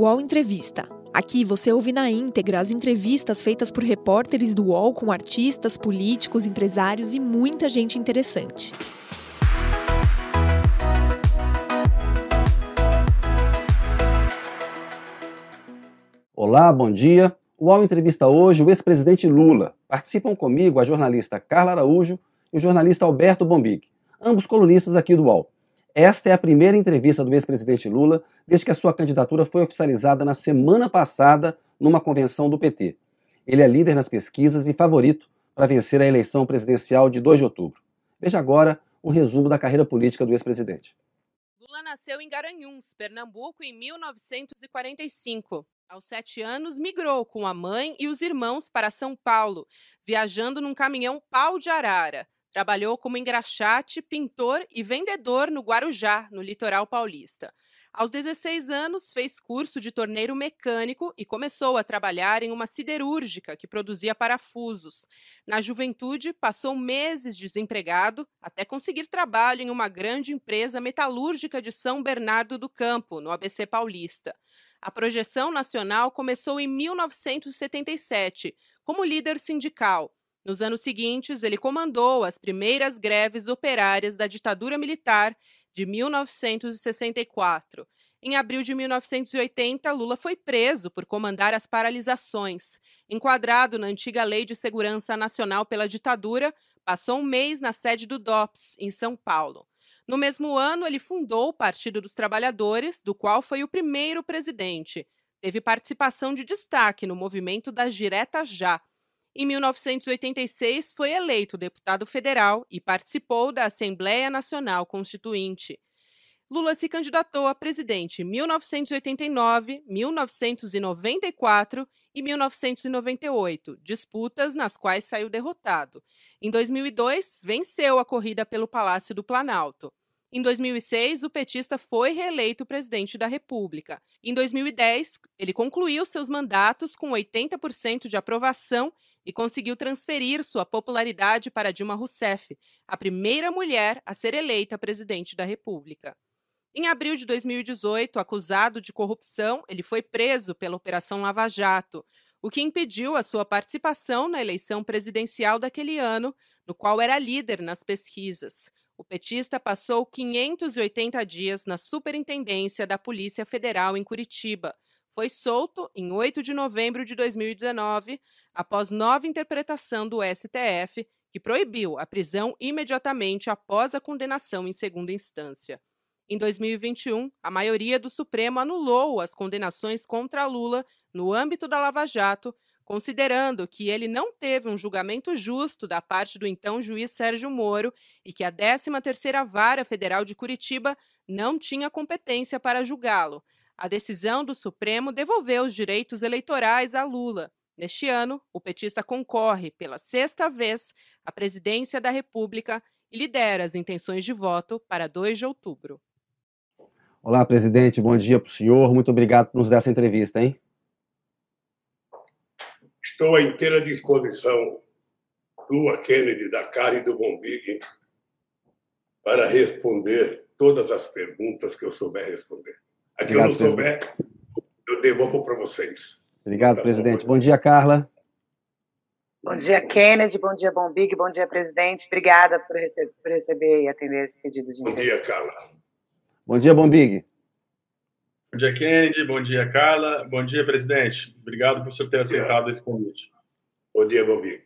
UOL Entrevista. Aqui você ouve na íntegra as entrevistas feitas por repórteres do UOL com artistas, políticos, empresários e muita gente interessante. Olá, bom dia. O UOL entrevista hoje o ex-presidente Lula. Participam comigo a jornalista Carla Araújo e o jornalista Alberto Bombig, ambos colunistas aqui do UOL. Esta é a primeira entrevista do ex-presidente Lula desde que a sua candidatura foi oficializada na semana passada numa convenção do PT. Ele é líder nas pesquisas e favorito para vencer a eleição presidencial de 2 de outubro. Veja agora um resumo da carreira política do ex-presidente. Lula nasceu em Garanhuns, Pernambuco, em 1945. Aos sete anos, migrou com a mãe e os irmãos para São Paulo, viajando num caminhão pau de arara. Trabalhou como engraxate, pintor e vendedor no Guarujá, no litoral paulista. Aos 16 anos, fez curso de torneiro mecânico e começou a trabalhar em uma siderúrgica que produzia parafusos. Na juventude, passou meses desempregado até conseguir trabalho em uma grande empresa metalúrgica de São Bernardo do Campo, no ABC Paulista. A projeção nacional começou em 1977, como líder sindical. Nos anos seguintes, ele comandou as primeiras greves operárias da ditadura militar de 1964. Em abril de 1980, Lula foi preso por comandar as paralisações. Enquadrado na antiga Lei de Segurança Nacional pela ditadura, passou um mês na sede do DOPS, em São Paulo. No mesmo ano, ele fundou o Partido dos Trabalhadores, do qual foi o primeiro presidente. Teve participação de destaque no movimento das Diretas Já. Em 1986, foi eleito deputado federal e participou da Assembleia Nacional Constituinte. Lula se candidatou a presidente em 1989, 1994 e 1998, disputas nas quais saiu derrotado. Em 2002, venceu a corrida pelo Palácio do Planalto. Em 2006, o petista foi reeleito presidente da República. Em 2010, ele concluiu seus mandatos com 80% de aprovação e conseguiu transferir sua popularidade para Dilma Rousseff, a primeira mulher a ser eleita presidente da República. Em abril de 2018, acusado de corrupção, ele foi preso pela Operação Lava Jato, o que impediu a sua participação na eleição presidencial daquele ano, no qual era líder nas pesquisas. O petista passou 580 dias na Superintendência da Polícia Federal em Curitiba. Foi solto em 8 de novembro de 2019, após nova interpretação do STF, que proibiu a prisão imediatamente após a condenação em segunda instância. Em 2021, a maioria do Supremo anulou as condenações contra Lula no âmbito da Lava Jato, considerando que ele não teve um julgamento justo da parte do então juiz Sérgio Moro e que a 13ª Vara Federal de Curitiba não tinha competência para julgá-lo. A decisão do Supremo devolveu os direitos eleitorais a Lula. Neste ano, o petista concorre pela sexta vez à presidência da República e lidera as intenções de voto para 2 de outubro. Olá, presidente. Bom dia para o senhor. Muito obrigado por nos dar essa entrevista, hein? Estou à inteira disposição do Kennedy, da Cara e do Bombig para responder todas as perguntas que eu souber responder. A que Obrigado, eu não souber, eu devolvo para vocês. Obrigado, tá presidente. Bom. bom dia, Carla. Bom dia, Kennedy. Bom dia, Bombig. Bom dia, presidente. Obrigada por, rece por receber e atender esse pedido de Bom dia, Carla. Bom dia, Bombig. Bom dia, Kennedy. Bom dia, Carla. Bom dia, presidente. Obrigado por senhor ter aceitado esse convite. Bom dia, Bobi.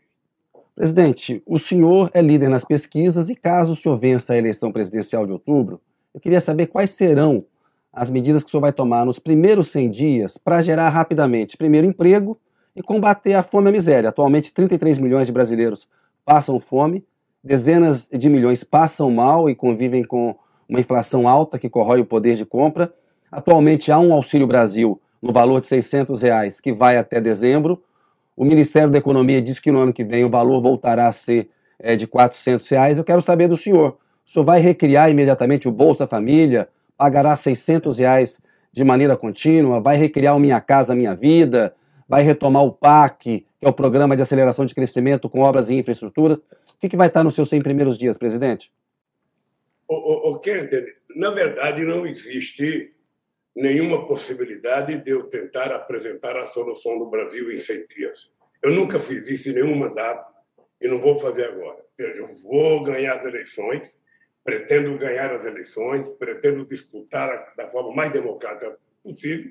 Presidente, o senhor é líder nas pesquisas e caso o senhor vença a eleição presidencial de outubro, eu queria saber quais serão as medidas que o senhor vai tomar nos primeiros 100 dias para gerar rapidamente, primeiro, emprego e combater a fome e a miséria. Atualmente, 33 milhões de brasileiros passam fome, dezenas de milhões passam mal e convivem com uma inflação alta que corrói o poder de compra. Atualmente há um Auxílio Brasil no valor de 600 reais que vai até dezembro. O Ministério da Economia diz que no ano que vem o valor voltará a ser é, de 400 reais. Eu quero saber do senhor. O senhor vai recriar imediatamente o Bolsa Família? Pagará 600 reais de maneira contínua? Vai recriar o Minha Casa Minha Vida? Vai retomar o PAC, que é o Programa de Aceleração de Crescimento com Obras e Infraestrutura? O que, que vai estar nos seus 100 primeiros dias, presidente? O, o, o Kender, na verdade, não existe nenhuma possibilidade de eu tentar apresentar a solução do Brasil em 100 dias. Eu nunca fiz isso em nenhum mandato e não vou fazer agora. Eu vou ganhar as eleições, pretendo ganhar as eleições, pretendo disputar da forma mais democrática possível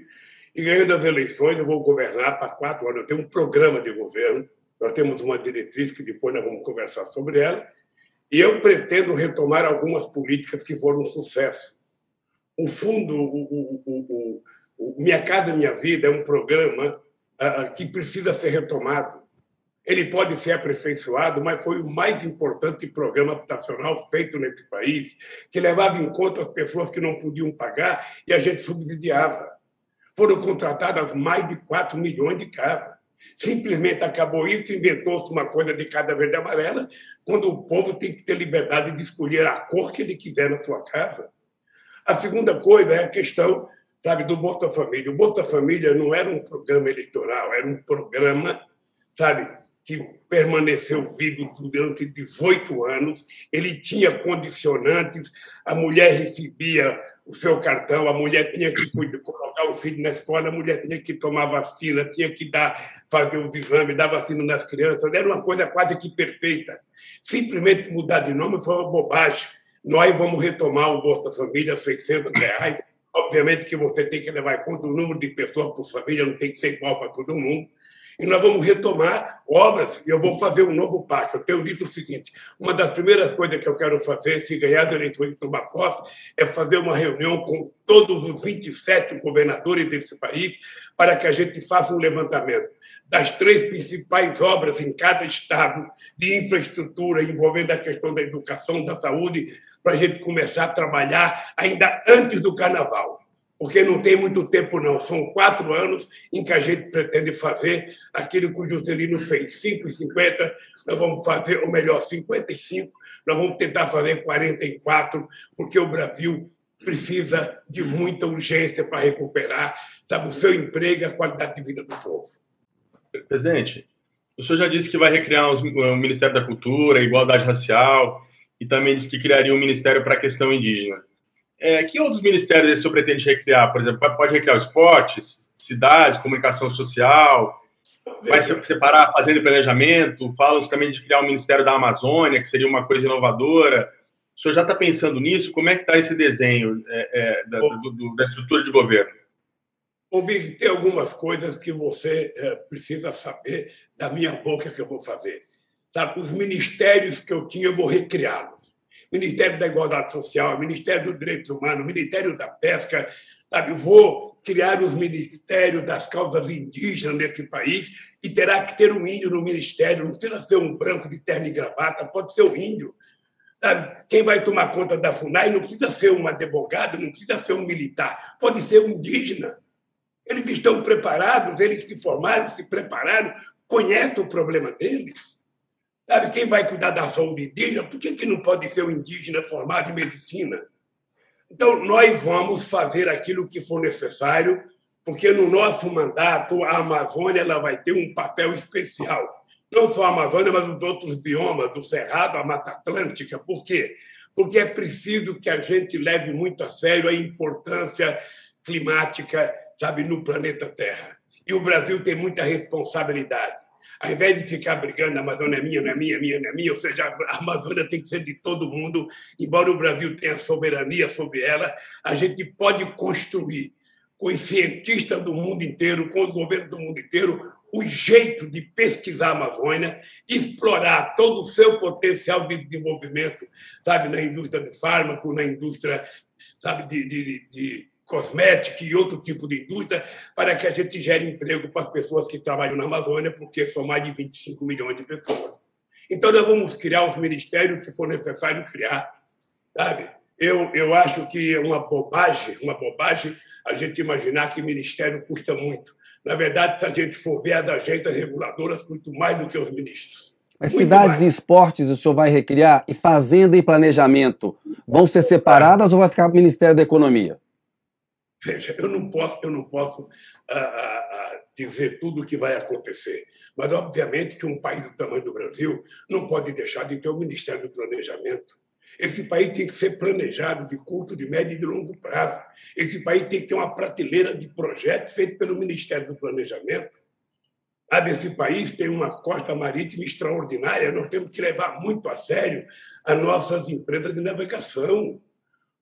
e ganhando as eleições eu vou governar para quatro anos. Eu tenho um programa de governo, nós temos uma diretriz que depois nós vamos conversar sobre ela e eu pretendo retomar algumas políticas que foram um sucesso o fundo, o, o, o, Minha Casa Minha Vida é um programa uh, que precisa ser retomado. Ele pode ser aperfeiçoado, mas foi o mais importante programa habitacional feito nesse país, que levava em conta as pessoas que não podiam pagar e a gente subsidiava. Foram contratadas mais de 4 milhões de casas. Simplesmente acabou isso, inventou-se uma coisa de cada verde amarela, quando o povo tem que ter liberdade de escolher a cor que ele quiser na sua casa. A segunda coisa é a questão sabe, do Bolsa Família. O Bolsa Família não era um programa eleitoral, era um programa sabe, que permaneceu vivo durante 18 anos. Ele tinha condicionantes, a mulher recebia o seu cartão, a mulher tinha que colocar o filho na escola, a mulher tinha que tomar vacina, tinha que dar, fazer os exames, dar vacina nas crianças. Era uma coisa quase que perfeita. Simplesmente mudar de nome foi uma bobagem nós vamos retomar o Bolsa Família, 600 reais. Obviamente que você tem que levar em conta o número de pessoas por família, não tem que ser igual para todo mundo. E nós vamos retomar obras e eu vou fazer um novo pacto. Eu tenho dito o seguinte: uma das primeiras coisas que eu quero fazer, se ganhar as eleições de tomar posse, é fazer uma reunião com todos os 27 governadores desse país para que a gente faça um levantamento das três principais obras em cada estado de infraestrutura envolvendo a questão da educação, da saúde, para a gente começar a trabalhar ainda antes do carnaval. Porque não tem muito tempo, não. São quatro anos em que a gente pretende fazer aquilo que o Juscelino fez. 5,50, nós vamos fazer, ou melhor, 55, nós vamos tentar fazer 44, porque o Brasil precisa de muita urgência para recuperar sabe, o seu emprego e a qualidade de vida do povo. Presidente, o senhor já disse que vai recriar o Ministério da Cultura, Igualdade Racial, e também disse que criaria um Ministério para a questão indígena. É, que outros ministérios o senhor pretende recriar? Por exemplo, pode recriar esportes, cidades, comunicação social, vai separar e planejamento, falam também de criar o um Ministério da Amazônia, que seria uma coisa inovadora. O senhor já está pensando nisso? Como é que está esse desenho é, é, da, do, da estrutura de governo? Ô, Big, tem algumas coisas que você é, precisa saber da minha boca que eu vou fazer. Sabe? Os ministérios que eu tinha, eu vou recriá-los. Ministério da Igualdade Social, Ministério dos Direitos Humanos, Ministério da Pesca. Sabe? Vou criar os ministérios das causas indígenas nesse país e terá que ter um índio no ministério. Não precisa ser um branco de terno e gravata, pode ser um índio. Sabe? Quem vai tomar conta da FUNAI não precisa ser um advogado, não precisa ser um militar, pode ser um indígena. Eles estão preparados, eles se formaram, se prepararam, conhecem o problema deles. Sabe quem vai cuidar da saúde indígena? Por que, que não pode ser um indígena formado em medicina? Então, nós vamos fazer aquilo que for necessário, porque no nosso mandato a Amazônia ela vai ter um papel especial. Não só a Amazônia, mas os outros biomas, do Cerrado, a Mata Atlântica. Por quê? Porque é preciso que a gente leve muito a sério a importância climática sabe, no planeta Terra. E o Brasil tem muita responsabilidade. Ao invés de ficar brigando, a Amazônia é minha, não é minha, minha, não é minha, ou seja, a Amazônia tem que ser de todo mundo, embora o Brasil tenha soberania sobre ela, a gente pode construir com os cientistas do mundo inteiro, com os governos do mundo inteiro, o jeito de pesquisar a Amazônia, explorar todo o seu potencial de desenvolvimento, sabe, na indústria de fármaco, na indústria, sabe, de, de, de cosmética e outro tipo de indústria, para que a gente gere emprego para as pessoas que trabalham na Amazônia, porque são mais de 25 milhões de pessoas. Então, nós vamos criar os ministérios que for necessário criar, sabe? Eu, eu acho que é uma bobagem, uma bobagem a gente imaginar que ministério custa muito. Na verdade, se a gente for ver as agências reguladoras, muito mais do que os ministros. Mas muito cidades mais. e esportes o senhor vai recriar? E fazenda e planejamento vão ser separadas ou vai ficar o Ministério da Economia? Veja, eu não posso, eu não posso ah, ah, ah, dizer tudo o que vai acontecer, mas obviamente que um país do tamanho do Brasil não pode deixar de ter o Ministério do Planejamento. Esse país tem que ser planejado de curto, de médio e de longo prazo. Esse país tem que ter uma prateleira de projetos feito pelo Ministério do Planejamento. Sabe, esse país tem uma costa marítima extraordinária, nós temos que levar muito a sério as nossas empresas de navegação.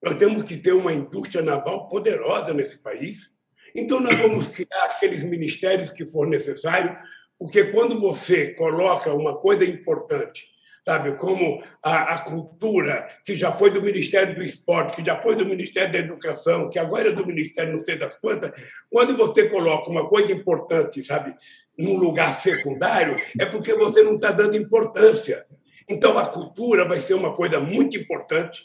Nós temos que ter uma indústria naval poderosa nesse país. Então, nós vamos criar aqueles ministérios que for necessário, porque quando você coloca uma coisa importante sabe? Como a, a, cultura, que já foi do Ministério do Esporte, que já foi do Ministério da Educação, que agora é do Ministério não sei das quantas, quando você coloca uma coisa importante, sabe, num lugar secundário, é porque você não está dando importância. Então, a cultura vai ser uma coisa muito importante,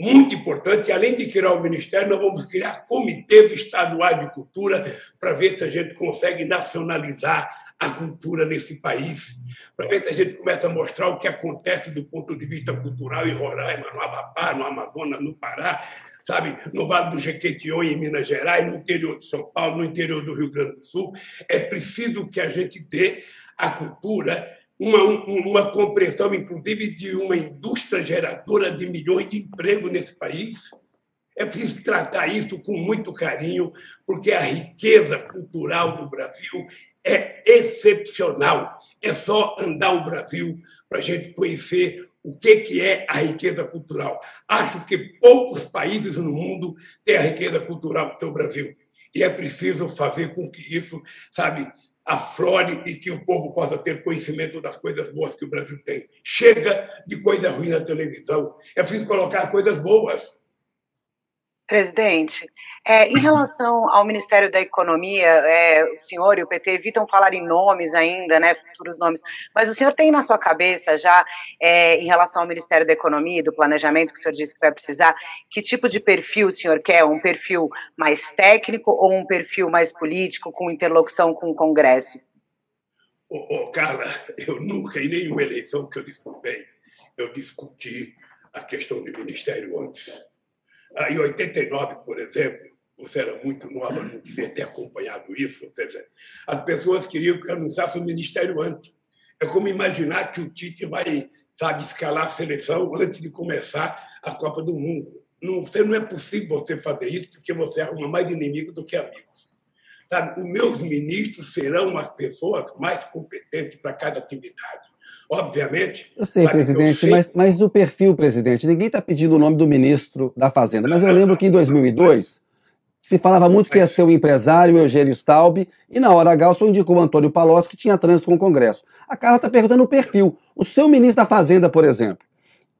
muito importante. Além de criar o Ministério, nós vamos criar comitês estaduais de cultura para ver se a gente consegue nacionalizar a cultura nesse país, para ver se a gente começa a mostrar o que acontece do ponto de vista cultural em Roraima, no Amapá, no Amazonas, no Pará, sabe, no Vale do Jequitinhonha, em Minas Gerais, no interior de São Paulo, no interior do Rio Grande do Sul. É preciso que a gente dê à cultura uma, uma compreensão, inclusive, de uma indústria geradora de milhões de empregos nesse país. É preciso tratar isso com muito carinho, porque a riqueza cultural do Brasil é excepcional. É só andar o Brasil para a gente conhecer o que, que é a riqueza cultural. Acho que poucos países no mundo têm a riqueza cultural que o Brasil. E é preciso fazer com que isso, sabe, aflore e que o povo possa ter conhecimento das coisas boas que o Brasil tem. Chega de coisa ruim na televisão. É preciso colocar coisas boas. Presidente, é, em relação ao Ministério da Economia, é, o senhor e o PT evitam falar em nomes ainda, né, futuros nomes, mas o senhor tem na sua cabeça já, é, em relação ao Ministério da Economia e do Planejamento, que o senhor disse que vai precisar, que tipo de perfil o senhor quer? Um perfil mais técnico ou um perfil mais político, com interlocução com o Congresso? Ô, ô, Carla, eu nunca, em nenhuma eleição que eu disputei, eu discuti a questão do Ministério antes em 89, por exemplo, você era muito nova, não devia ter acompanhado isso, ou seja, as pessoas queriam que eu anunciasse o ministério antes. É como imaginar que o Tite vai, sabe, escalar a seleção antes de começar a Copa do Mundo. Não, você, não é possível você fazer isso porque você arruma mais inimigo do que amigos. Sabe, os meus ministros serão as pessoas mais competentes para cada atividade. Obviamente. Eu sei, presidente, eu sei... Mas, mas o perfil, presidente, ninguém está pedindo o nome do ministro da Fazenda, mas eu lembro que em 2002 se falava muito que ia ser o empresário Eugênio Staub, e na hora H o senhor indicou o Antônio Palocci, que tinha trânsito com o Congresso. A Carla está perguntando o perfil. O seu ministro da Fazenda, por exemplo,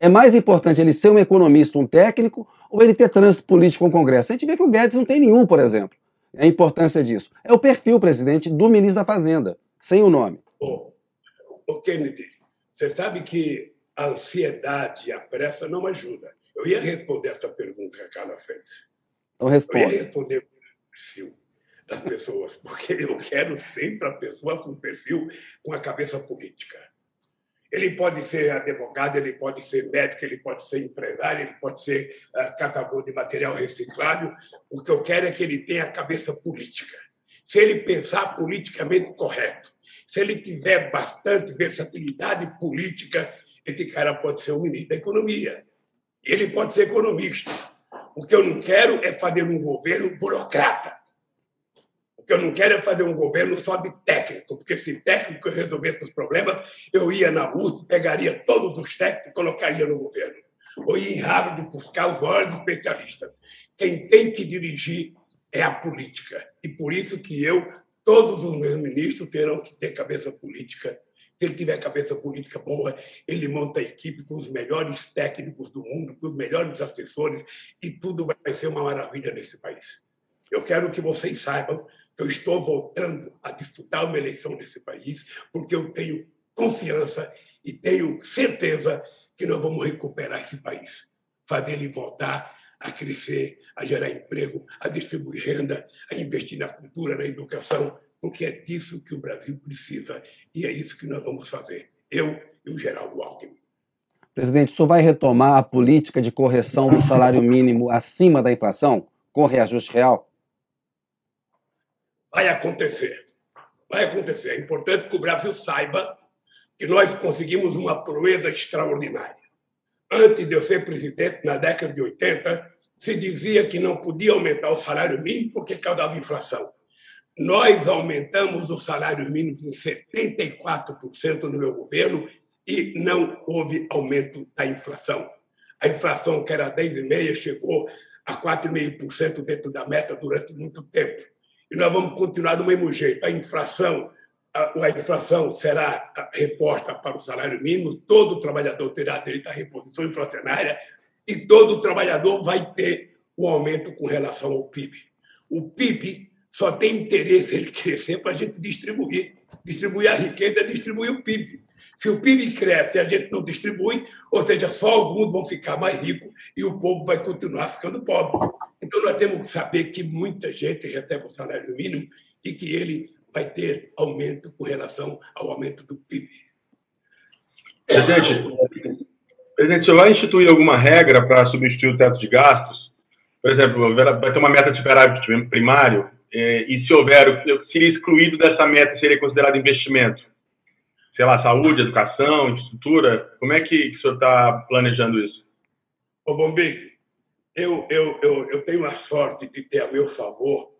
é mais importante ele ser um economista, um técnico, ou ele ter trânsito político com o Congresso? A gente vê que o Guedes não tem nenhum, por exemplo. É a importância disso. É o perfil, presidente, do ministro da Fazenda, sem o nome. Ô, oh, Kennedy, você sabe que a ansiedade e a pressa não ajudam. Eu ia responder essa pergunta que a Carla fez. Então responda. Eu ia responder perfil das pessoas, porque eu quero sempre a pessoa com perfil com a cabeça política. Ele pode ser advogado, ele pode ser médico, ele pode ser empresário, ele pode ser uh, catador de material reciclável. O que eu quero é que ele tenha a cabeça política. Se ele pensar politicamente correto, se ele tiver bastante versatilidade política, esse cara pode ser o ministro da Economia. Ele pode ser economista. O que eu não quero é fazer um governo burocrata. O que eu não quero é fazer um governo só de técnico, porque se técnico resolvesse os problemas, eu ia na USP, pegaria todos os técnicos e colocaria no governo. Ou ia em Harvard buscar os maiores especialistas. Quem tem que dirigir é a política. E por isso que eu Todos os meus ministros terão que ter cabeça política. Se ele tiver cabeça política boa, ele monta a equipe com os melhores técnicos do mundo, com os melhores assessores, e tudo vai ser uma maravilha nesse país. Eu quero que vocês saibam que eu estou voltando a disputar uma eleição nesse país, porque eu tenho confiança e tenho certeza que nós vamos recuperar esse país, fazer ele voltar a crescer, a gerar emprego, a distribuir renda, a investir na cultura, na educação, porque é disso que o Brasil precisa e é isso que nós vamos fazer, eu e o Geraldo Alckmin. Presidente, o senhor vai retomar a política de correção do salário mínimo acima da inflação, com reajuste real? Vai acontecer. Vai acontecer. É importante que o Brasil saiba que nós conseguimos uma proeza extraordinária. antes de eu ser presidente, na década de 80, se dizia que não podia aumentar o salário mínimo porque causava inflação. Nós aumentamos o salário mínimo em 74% no meu governo e não houve aumento da inflação. A inflação, que era 10,5%, chegou a 4,5% dentro da meta durante muito tempo. E nós vamos continuar do mesmo jeito. A inflação, a, a inflação será reposta para o salário mínimo, todo trabalhador terá direito à reposição inflacionária e todo trabalhador vai ter o aumento com relação ao PIB. O PIB só tem interesse ele crescer para a gente distribuir. Distribuir a riqueza, distribuir o PIB. Se o PIB cresce e a gente não distribui, ou seja, só alguns vão ficar mais ricos e o povo vai continuar ficando pobre. Então, nós temos que saber que muita gente recebe o salário mínimo e que ele vai ter aumento com relação ao aumento do PIB. Presidente, presidente, o senhor vai instituir alguma regra para substituir o teto de gastos? Por exemplo, vai ter uma meta de superávit primário, e se houver, seria excluído dessa meta, seria considerado investimento? Sei lá, saúde, educação, infraestrutura? Como é que, que o senhor está planejando isso? Ô, Bombig, eu, eu, eu, eu tenho a sorte de ter a meu favor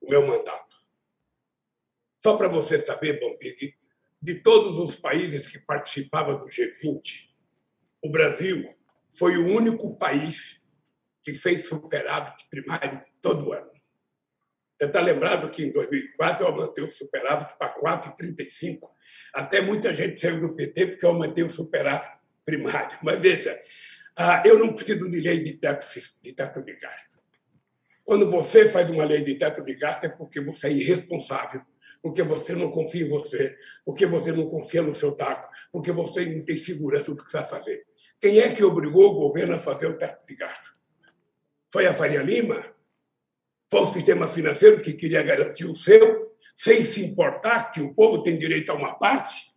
o meu mandato. Só para você saber, Bombig, de todos os países que participavam do G20, o Brasil foi o único país que fez superávit primário todo ano. Você está lembrado que em 2004 eu aumentei o superávit para 4,35. Até muita gente saiu do PT porque eu aumentei o superávit primário. Mas veja, ah, eu não preciso de lei de teto, de teto de gasto. Quando você faz uma lei de teto de gasto é porque você é irresponsável, porque você não confia em você, porque você não confia no seu taco, porque você não tem segurança do que vai fazer. Quem é que obrigou o governo a fazer o teto de gasto? Foi a Faria Lima? Foi o sistema financeiro que queria garantir o seu, sem se importar que o povo tem direito a uma parte?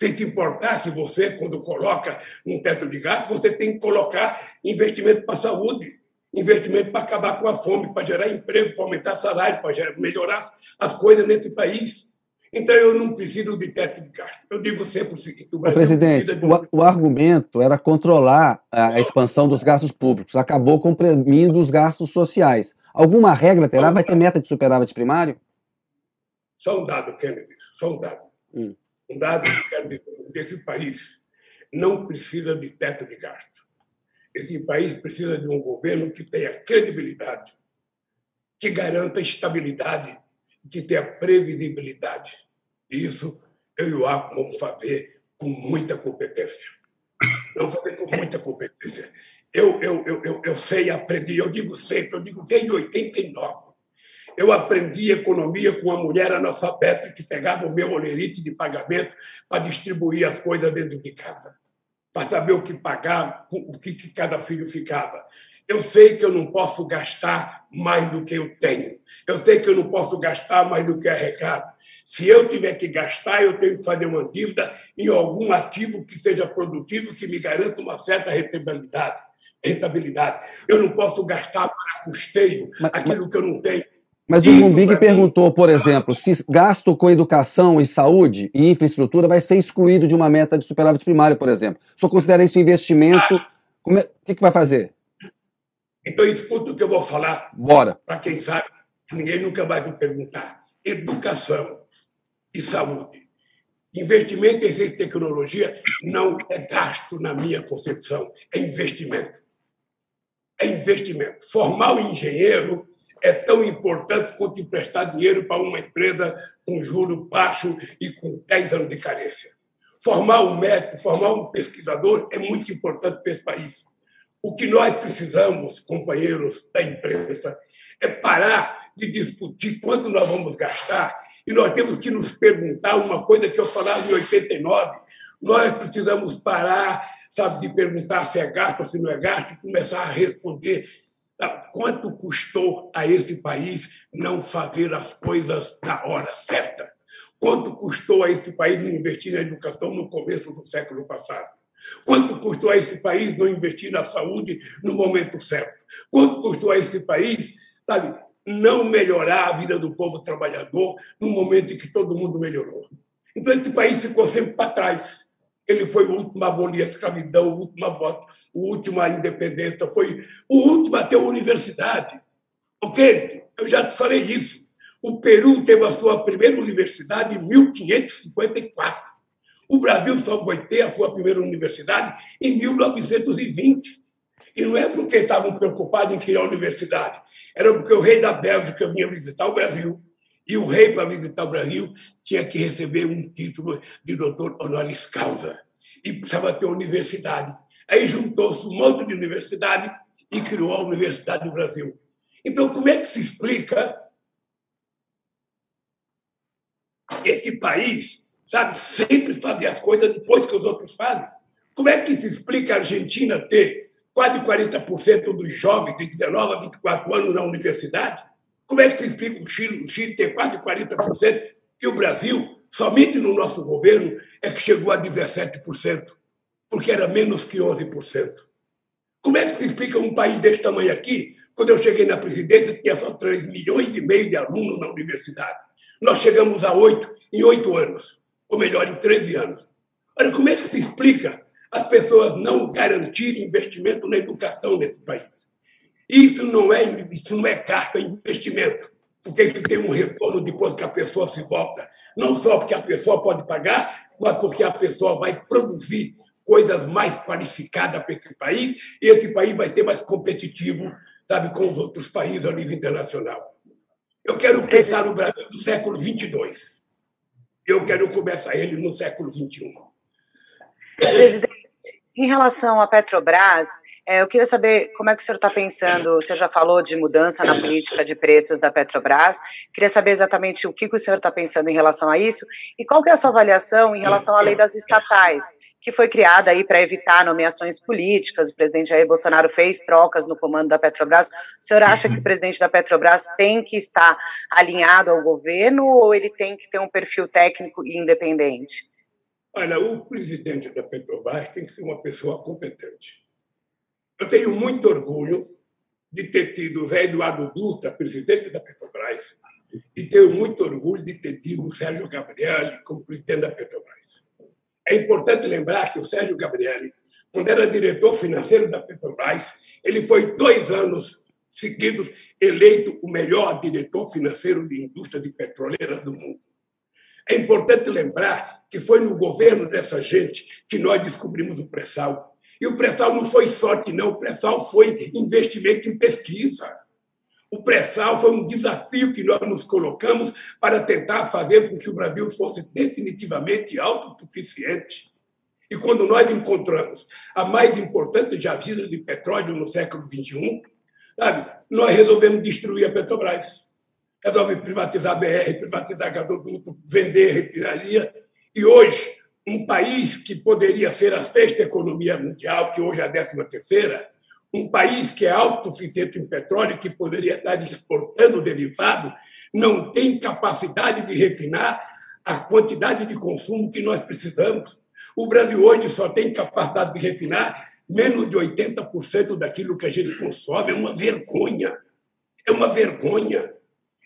Sem se importar que você, quando coloca um teto de gasto, você tem que colocar investimento para a saúde, investimento para acabar com a fome, para gerar emprego, para aumentar salário, para melhorar as coisas nesse país. Então, eu não preciso de teto de gasto. Eu digo sempre o seguinte: o Brasil Presidente, de... o, o, argumento era controlar a, a, expansão dos gastos públicos, acabou comprimindo os gastos sociais. Alguma regra terá? Vai ter meta de superávit primário? Só um dado, Kennedy, só um dado. Hum. Um dado que eu quero dizer: esse país não precisa de teto de gasto. Esse país precisa de um governo que tenha credibilidade, que garanta estabilidade que tenha previsibilidade. Isso eu e o APO vamos fazer com muita competência. Vamos fazer com muita competência. Eu, eu, eu, eu, eu sei, aprendi, eu digo sempre, eu digo desde 89. Eu aprendi economia com uma mulher analfabeta que pegava o meu olerite de pagamento para distribuir as coisas dentro de casa, para saber o que pagar, o que, que cada filho ficava. Eu sei que eu não posso gastar mais do que eu tenho. Eu sei que eu não posso gastar mais do que arrecado. Se eu tiver que gastar, eu tenho que fazer uma dívida em algum ativo que seja produtivo, que me garanta uma certa rentabilidade. rentabilidade. Eu não posso gastar para custeio mas, aquilo mas, que eu não tenho. Mas o Mumbig perguntou, por exemplo, se gasto com educação e saúde e infraestrutura vai ser excluído de uma meta de superávit primário, por exemplo. Se eu considerar isso investimento, é, o que, que vai fazer? Então, escuta o que eu vou falar. Bora. Para quem sabe, ninguém nunca vai me perguntar. Educação e saúde. Investimento em ciência e tecnologia não é gasto, na minha concepção, é investimento. É investimento. Formar um engenheiro é tão importante quanto emprestar dinheiro para uma empresa com juro baixo e com 10 anos de carência. Formar um médico, formar um pesquisador é muito importante para esse país. O que nós precisamos, companheiros da imprensa, é parar de discutir quanto nós vamos gastar e nós temos que nos perguntar uma coisa que eu falava em 89. Nós precisamos parar, sabe, de perguntar se é gasto ou se não é gasto e começar a responder sabe, quanto custou a esse país não fazer as coisas na hora certa. Quanto custou a esse país não investir na educação no começo do século passado? Quanto custou a esse país não investir na saúde no momento certo? Quanto custou a esse país, sabe, não melhorar a vida do povo trabalhador no momento em que todo mundo melhorou? Então, esse país ficou sempre para trás. Ele foi o último a abolir a escravidão, o último a, o último a independência, foi o último a ter universidade. Ok? Eu já te falei isso. O Peru teve a sua primeira universidade em 1554. O Brasil só foi ter a sua primeira universidade em 1920. E não é porque estavam preocupados em criar universidade, era porque o rei da Bélgica vinha visitar o Brasil. E o rei, para visitar o Brasil, tinha que receber um título de doutor honoris causa. E precisava ter universidade. Aí juntou-se um monte de universidade e criou a Universidade do Brasil. Então, como é que se explica esse país, sabe, sempre fazer as coisas depois que os outros fazem? Como é que se explica a Argentina ter quase 40% dos jovens de 19 a 24 anos na universidade? Como é que se explica o Chile, o Chile ter quase 40% e o Brasil, somente no nosso governo, é que chegou a 17%, porque era menos que 11%? Como é que se explica um país desse tamanho aqui? Quando eu cheguei na presidência, tinha só 3 milhões e meio de alunos na universidade. Nós chegamos a 8 em 8 anos, ou melhor, em 13 anos. Olha, como é que se explica as pessoas não garantirem investimento na educação nesse país. Isso não é, isso não é carta é investimento, porque isso tem um retorno depois que a pessoa se volta. Não só porque a pessoa pode pagar, mas porque a pessoa vai produzir coisas mais qualificadas para esse país e esse país vai ser mais competitivo, sabe, com os outros países a nível internacional. Eu quero pensar no Brasil do século 22. Eu quero começar ele no século 21. Presidente, em relação à Petrobras, é, eu queria saber como é que o senhor está pensando, o senhor já falou de mudança na política de preços da Petrobras, queria saber exatamente o que, que o senhor está pensando em relação a isso e qual que é a sua avaliação em relação à lei das estatais, que foi criada aí para evitar nomeações políticas, o presidente Jair Bolsonaro fez trocas no comando da Petrobras, o senhor acha que o presidente da Petrobras tem que estar alinhado ao governo ou ele tem que ter um perfil técnico e independente? Olha, o presidente da Petrobras tem que ser uma pessoa competente. Eu tenho muito orgulho de ter tido o Zé Eduardo Dutra, presidente da Petrobras, e tenho muito orgulho de ter tido o Sérgio Gabrielli como presidente da Petrobras. É importante lembrar que o Sérgio Gabrielli, quando era diretor financeiro da Petrobras, ele foi dois anos seguidos eleito o melhor diretor financeiro de indústria de petroleiras do mundo. É importante lembrar que foi no governo dessa gente que nós descobrimos o pré-sal. E o pré-sal não foi sorte, não. O pré-sal foi investimento em pesquisa. O pré-sal foi um desafio que nós nos colocamos para tentar fazer com que o Brasil fosse definitivamente autossuficiente. E quando nós encontramos a mais importante jazida de petróleo no século XXI, sabe, nós resolvemos destruir a Petrobras resolve privatizar a BR, privatizar gasoduto, vender refinaria. E hoje, um país que poderia ser a sexta economia mundial, que hoje é a décima terceira, um país que é autossuficiente em petróleo, que poderia estar exportando derivado, não tem capacidade de refinar a quantidade de consumo que nós precisamos. O Brasil hoje só tem capacidade de refinar menos de 80% daquilo que a gente consome. É uma vergonha. É uma vergonha.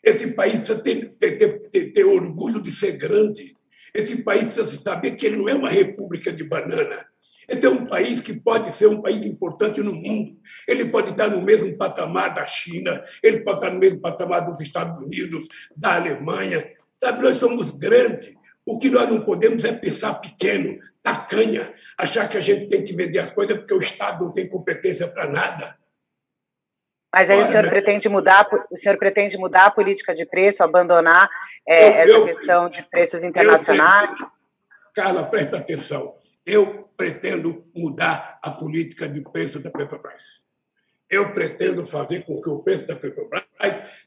Esse país precisa ter, ter, ter, ter, orgulho de ser grande. Esse país precisa saber que ele não é uma república de banana. Ele é um país que pode ser um país importante no mundo. Ele pode estar no mesmo patamar da China, ele pode estar no mesmo patamar dos Estados Unidos, da Alemanha. Sabe, nós somos grandes. O que nós não podemos é pensar pequeno, tacanha, achar que a gente tem que vender as coisas porque o Estado não tem competência para nada. Mas aí Olha, o senhor pretende mudar, o senhor pretende mudar a política de preço, abandonar é, eu, essa eu, questão de preços internacionais? Pretendo, Carla, presta atenção. Eu pretendo mudar a política de preço da Petrobras. Eu pretendo fazer com que o preço da Petrobras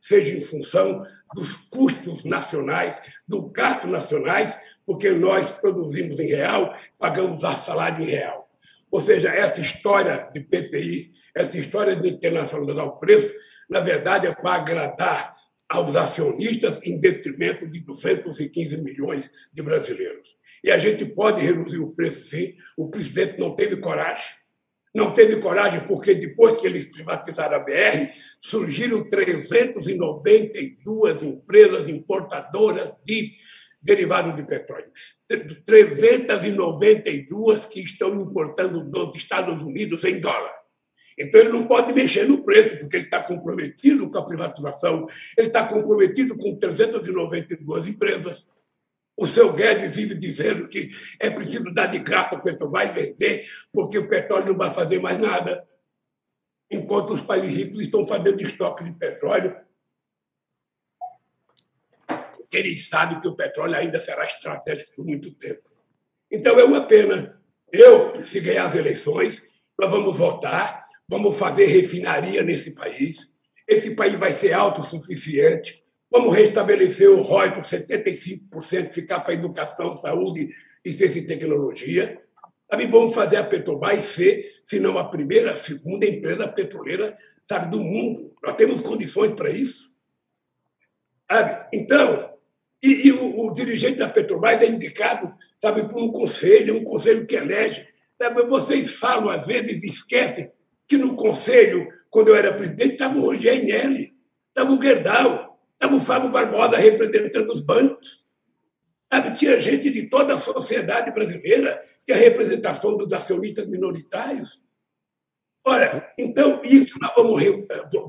seja em função dos custos nacionais, do gasto nacionais, porque nós produzimos em real, pagamos a salário em real. Ou seja, essa história de PPI essa história de internacionalizar o preço, na verdade, é para agradar aos acionistas em detrimento de 215 milhões de brasileiros. E a gente pode reduzir o preço, sim. O presidente não teve coragem. Não teve coragem porque, depois que eles privatizaram a BR, surgiram 392 empresas importadoras de, derivados de petróleo. 392 que estão importando dos Estados Unidos em dólar. Então, ele não pode mexer no preço, porque ele está comprometido com a privatização, ele está comprometido com 392 empresas. O seu Guedes vive dizendo que é preciso dar de graça o Petrobras vender, porque o petróleo não vai fazer mais nada. Enquanto os países ricos estão fazendo estoque de petróleo, porque eles sabem que o petróleo ainda será estratégico por muito tempo. Então é uma pena. Eu, se ganhar as eleições, nós vamos votar, vamos fazer refinaria nesse país. Esse país vai ser autossuficiente. Vamos restabelecer o ROI por 75%, ficar para educação, saúde e ciência e tecnologia. Sabe, vamos fazer a Petrobras ser, se não a primeira, a segunda empresa petroleira sabe, do mundo. Nós temos condições para isso. Sabe? Então, e, e o, o, dirigente da Petrobras é indicado sabe, por um conselho, um conselho que elege. Sabe, vocês falam, às vezes, esquecem que no conselho, quando eu era presidente, estava o Rogério Nelly, estava o Gerdau, Estava o Fábio Barbosa representando os bancos. Sabe, tinha gente de toda a sociedade brasileira, que é a representação dos acionistas minoritários. Ora, então, isso nós vamos,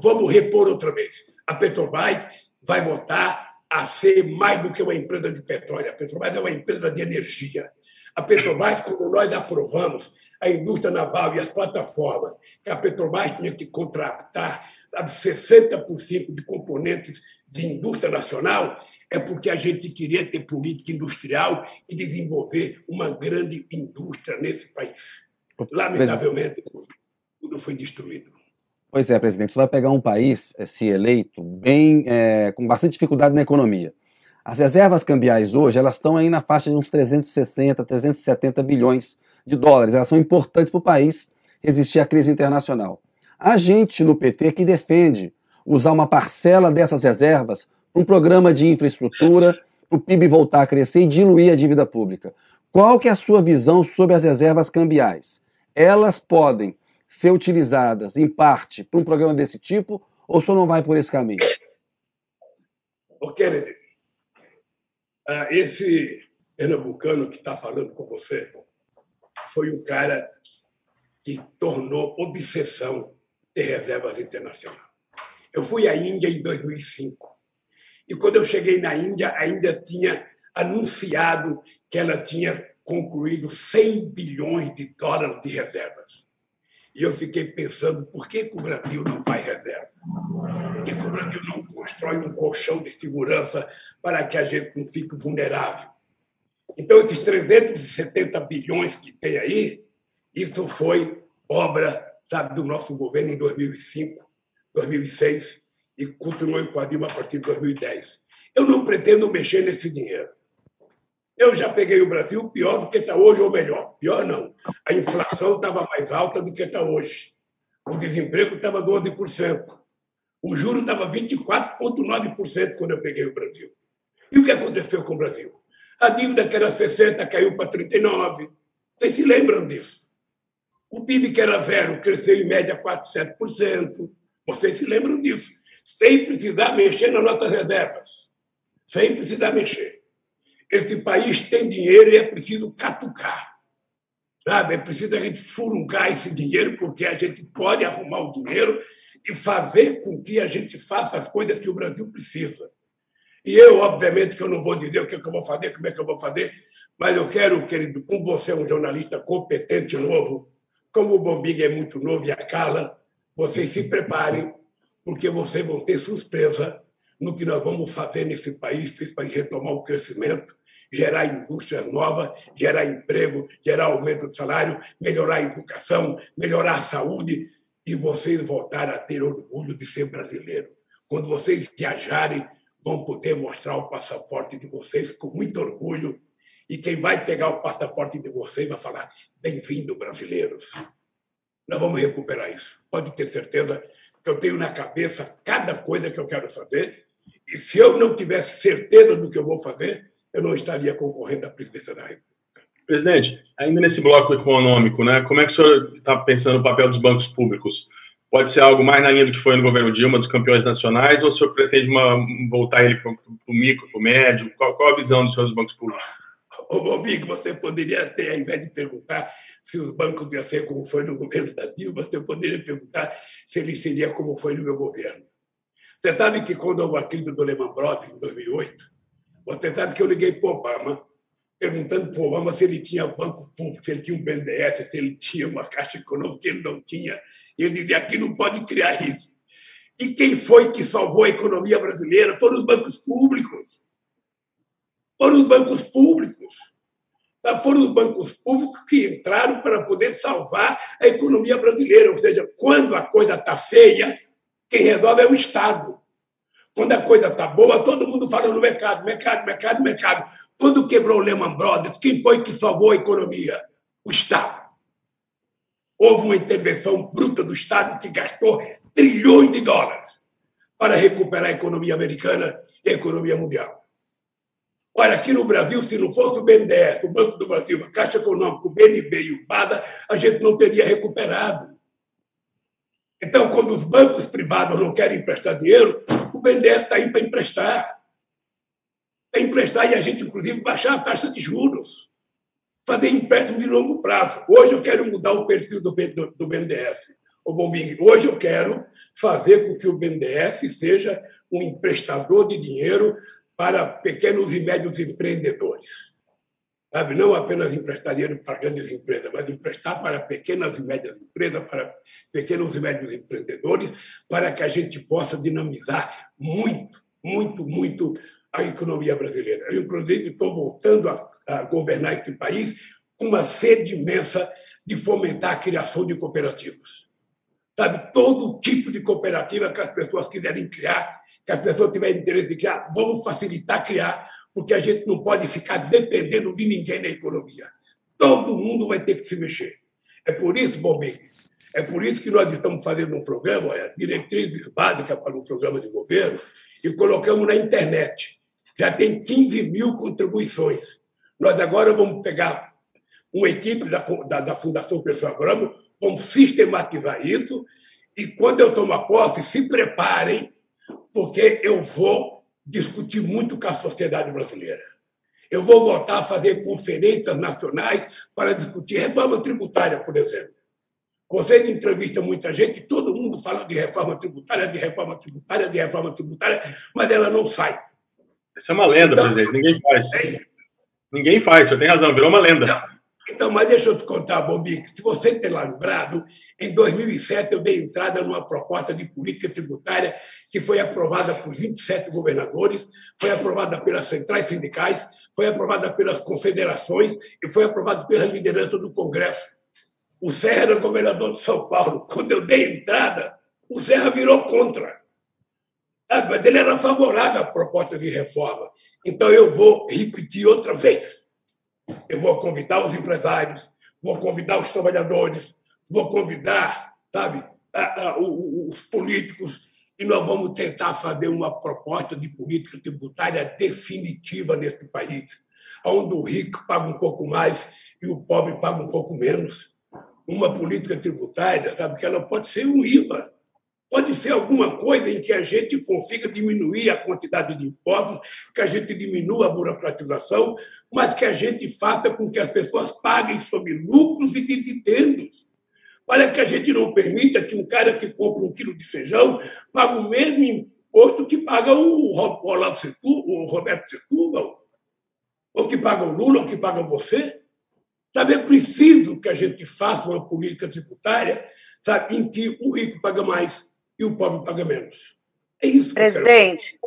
vamos repor outra vez. A Petrobras vai voltar a ser mais do que uma empresa de petróleo. A Petrobras é uma empresa de energia. A Petrobras, quando nós aprovamos a indústria naval e as plataformas, que a Petrobras tinha que contratar sabe, 60% de componentes de indústria nacional é porque a gente queria ter política industrial e desenvolver uma grande indústria nesse país. Lamentavelmente, tudo foi destruído. Pois é, presidente, você vai pegar um país, eh, se eleito, bem é, com bastante dificuldade na economia. As reservas cambiais hoje, elas estão aí na faixa de uns 360, 370 bilhões de dólares. Elas são importantes para o país resistir à crise internacional. A gente no PT que defende usar uma parcela dessas reservas para um programa de infraestrutura, para o PIB voltar a crescer e diluir a dívida pública. Qual que é a sua visão sobre as reservas cambiais? Elas podem ser utilizadas, em parte, para um programa desse tipo, ou só não vai por esse caminho? Ô, Kennedy, ah, esse pernambucano que está falando com você foi um cara que tornou obsessão ter reservas internacionais. Eu fui à Índia em 2005. E quando eu cheguei na Índia, a Índia tinha anunciado que ela tinha concluído 100 bilhões de dólares de reservas. E eu fiquei pensando, por que, que o Brasil não faz reserva? Por que, que o Brasil não constrói um colchão de segurança para que a gente não fique vulnerável? Então, esses 370 bilhões que tem aí, isso foi obra sabe, do nosso governo em 2005, 2006 e continuou em Quadrilha a partir de 2010. Eu não pretendo mexer nesse dinheiro. Eu já peguei o Brasil pior do que está hoje, ou melhor. Pior não. A inflação estava mais alta do que está hoje. O desemprego estava 12%. O juro estava 24,9% quando eu peguei o Brasil. E o que aconteceu com o Brasil? A dívida que era 60 caiu para 39. Vocês se lembram disso? O PIB que era zero cresceu em média 4, 7%. Vocês se lembram disso, sem precisar mexer nas nossas reservas, sem precisar mexer. Esse país tem dinheiro e é preciso catucar. Sabe? É preciso a gente furungar esse dinheiro, porque a gente pode arrumar o dinheiro e fazer com que a gente faça as coisas que o Brasil precisa. E eu, obviamente, que eu não vou dizer o que, é que eu vou fazer, como é que eu vou fazer, mas eu quero, querido, como você é um jornalista competente novo, como o Bombig é muito novo e a Carla, vocês se preparem, porque vocês vão ter surpresa no que nós vamos fazer nesse país para retomar o crescimento, gerar indústrias novas, gerar emprego, gerar aumento de salário, melhorar a educação, melhorar a saúde e vocês voltarem a ter orgulho de ser brasileiro. Quando vocês viajarem, vão poder mostrar o passaporte de vocês com muito orgulho e quem vai pegar o passaporte de vocês vai falar: bem-vindo, brasileiros. Nós vamos recuperar isso. Pode ter certeza que eu tenho na cabeça cada coisa que eu quero fazer. E se eu não tivesse certeza do que eu vou fazer, eu não estaria concorrendo à presidência da República. Presidente, ainda nesse bloco econômico, né, como é que o senhor está pensando no papel dos bancos públicos? Pode ser algo mais na linha do que foi no governo Dilma, dos campeões nacionais, ou o senhor pretende uma, voltar ele para o micro, para o médio? Qual, qual, a visão dos seus bancos públicos? Ô, amigo, você poderia ter, ao invés de perguntar se os bancos iam ser como foi no governo da Dilma, você poderia perguntar se ele seria como foi no meu governo. Você sabe que quando houve a crise do Lehman Brothers, em 2008, você sabe que eu liguei para o Obama, perguntando para o Obama se ele tinha banco público, se ele tinha um BNDES, se ele tinha uma caixa econômica, que ele não tinha. E ele dizia que não pode criar isso. E quem foi que salvou a economia brasileira? Foram os bancos públicos. Foram os bancos públicos. Tá? Foram os bancos públicos que entraram para poder salvar a economia brasileira. Ou seja, quando a coisa está feia, quem resolve é o Estado. Quando a coisa está boa, todo mundo fala no mercado, mercado, mercado, mercado. Quando quebrou o Lehman Brothers, quem foi que salvou a economia? O Estado. Houve uma intervenção bruta do Estado que gastou trilhões de dólares para recuperar a economia americana e a economia mundial. Olha, aqui no Brasil, se não fosse o BNDES, o Banco do Brasil, a Caixa Econômica, o BNB e o BADA, a gente não teria recuperado. Então, quando os bancos privados não querem emprestar dinheiro, o BNDES está aí para emprestar. Para emprestar e a gente, inclusive, baixar a taxa de juros. Fazer empréstimo de longo prazo. Hoje eu quero mudar o perfil do, do, do BNDES. O Bombing, hoje eu quero fazer com que o BNDES seja um emprestador de dinheiro para pequenos e médios empreendedores. Sabe? Não apenas emprestar dinheiro para grandes empresas, mas emprestar para pequenas e médias empresas, para pequenos e médios empreendedores, para que a gente possa dinamizar muito, muito, muito a economia brasileira. Eu, inclusive, estou voltando a, a governar esse país com uma sede imensa de fomentar a criação de cooperativas. Sabe, todo tipo de cooperativa que as pessoas quiserem criar, que as pessoas tiverem interesse de criar, vamos facilitar criar, porque a gente não pode ficar dependendo de ninguém na economia. Todo mundo vai ter que se mexer. É por isso, Bombig, é por isso que nós estamos fazendo um programa, olha, diretrizes básicas para um programa de governo, e colocamos na internet. Já tem 15 mil contribuições. Nós agora vamos pegar uma equipe da, da, da Fundação Pessoa Abramo, vamos sistematizar isso, e quando eu tomar posse, se preparem, porque eu vou discutir muito com a sociedade brasileira. Eu vou voltar a fazer conferências nacionais para discutir reforma tributária, por exemplo. Vocês entrevistam muita gente, todo mundo fala de reforma tributária, de reforma tributária, de reforma tributária, mas ela não sai. Essa é uma lenda, então, presidente. Ninguém faz. Ninguém faz, senhor tem razão, virou uma lenda. Não. Então, mas deixa eu te contar, Bobi, se você tem lembrado, em 2007 eu dei entrada numa proposta de política tributária que foi aprovada por 27 governadores, foi aprovada pelas centrais sindicais, foi aprovada pelas confederações e foi aprovada pela liderança do Congresso. O Serra era governador de São Paulo. Quando eu dei entrada, o Serra virou contra. Ah, mas ele era favorável à proposta de reforma. Então eu vou repetir outra vez eu vou convidar os empresários, vou convidar os trabalhadores, vou convidar, sabe, os políticos e nós vamos tentar fazer uma proposta de política tributária definitiva neste país, onde o rico paga um pouco mais e o pobre paga um pouco menos. Uma política tributária, sabe, que ela pode ser um IVA, Pode ser alguma coisa em que a gente consiga diminuir a quantidade de impostos, que a gente diminua a burocratização, mas que a gente faça com que as pessoas paguem sobre lucros e dividendos. Olha que a gente não permita que um cara que compra um quilo de feijão pague o mesmo imposto que paga o, Roberto Setúbal, ou que paga o Lula, ou que paga você. Sabe, é preciso que a gente faça uma política tributária sabe, em que o rico paga mais e o pobre paga menos. É isso. Presidente,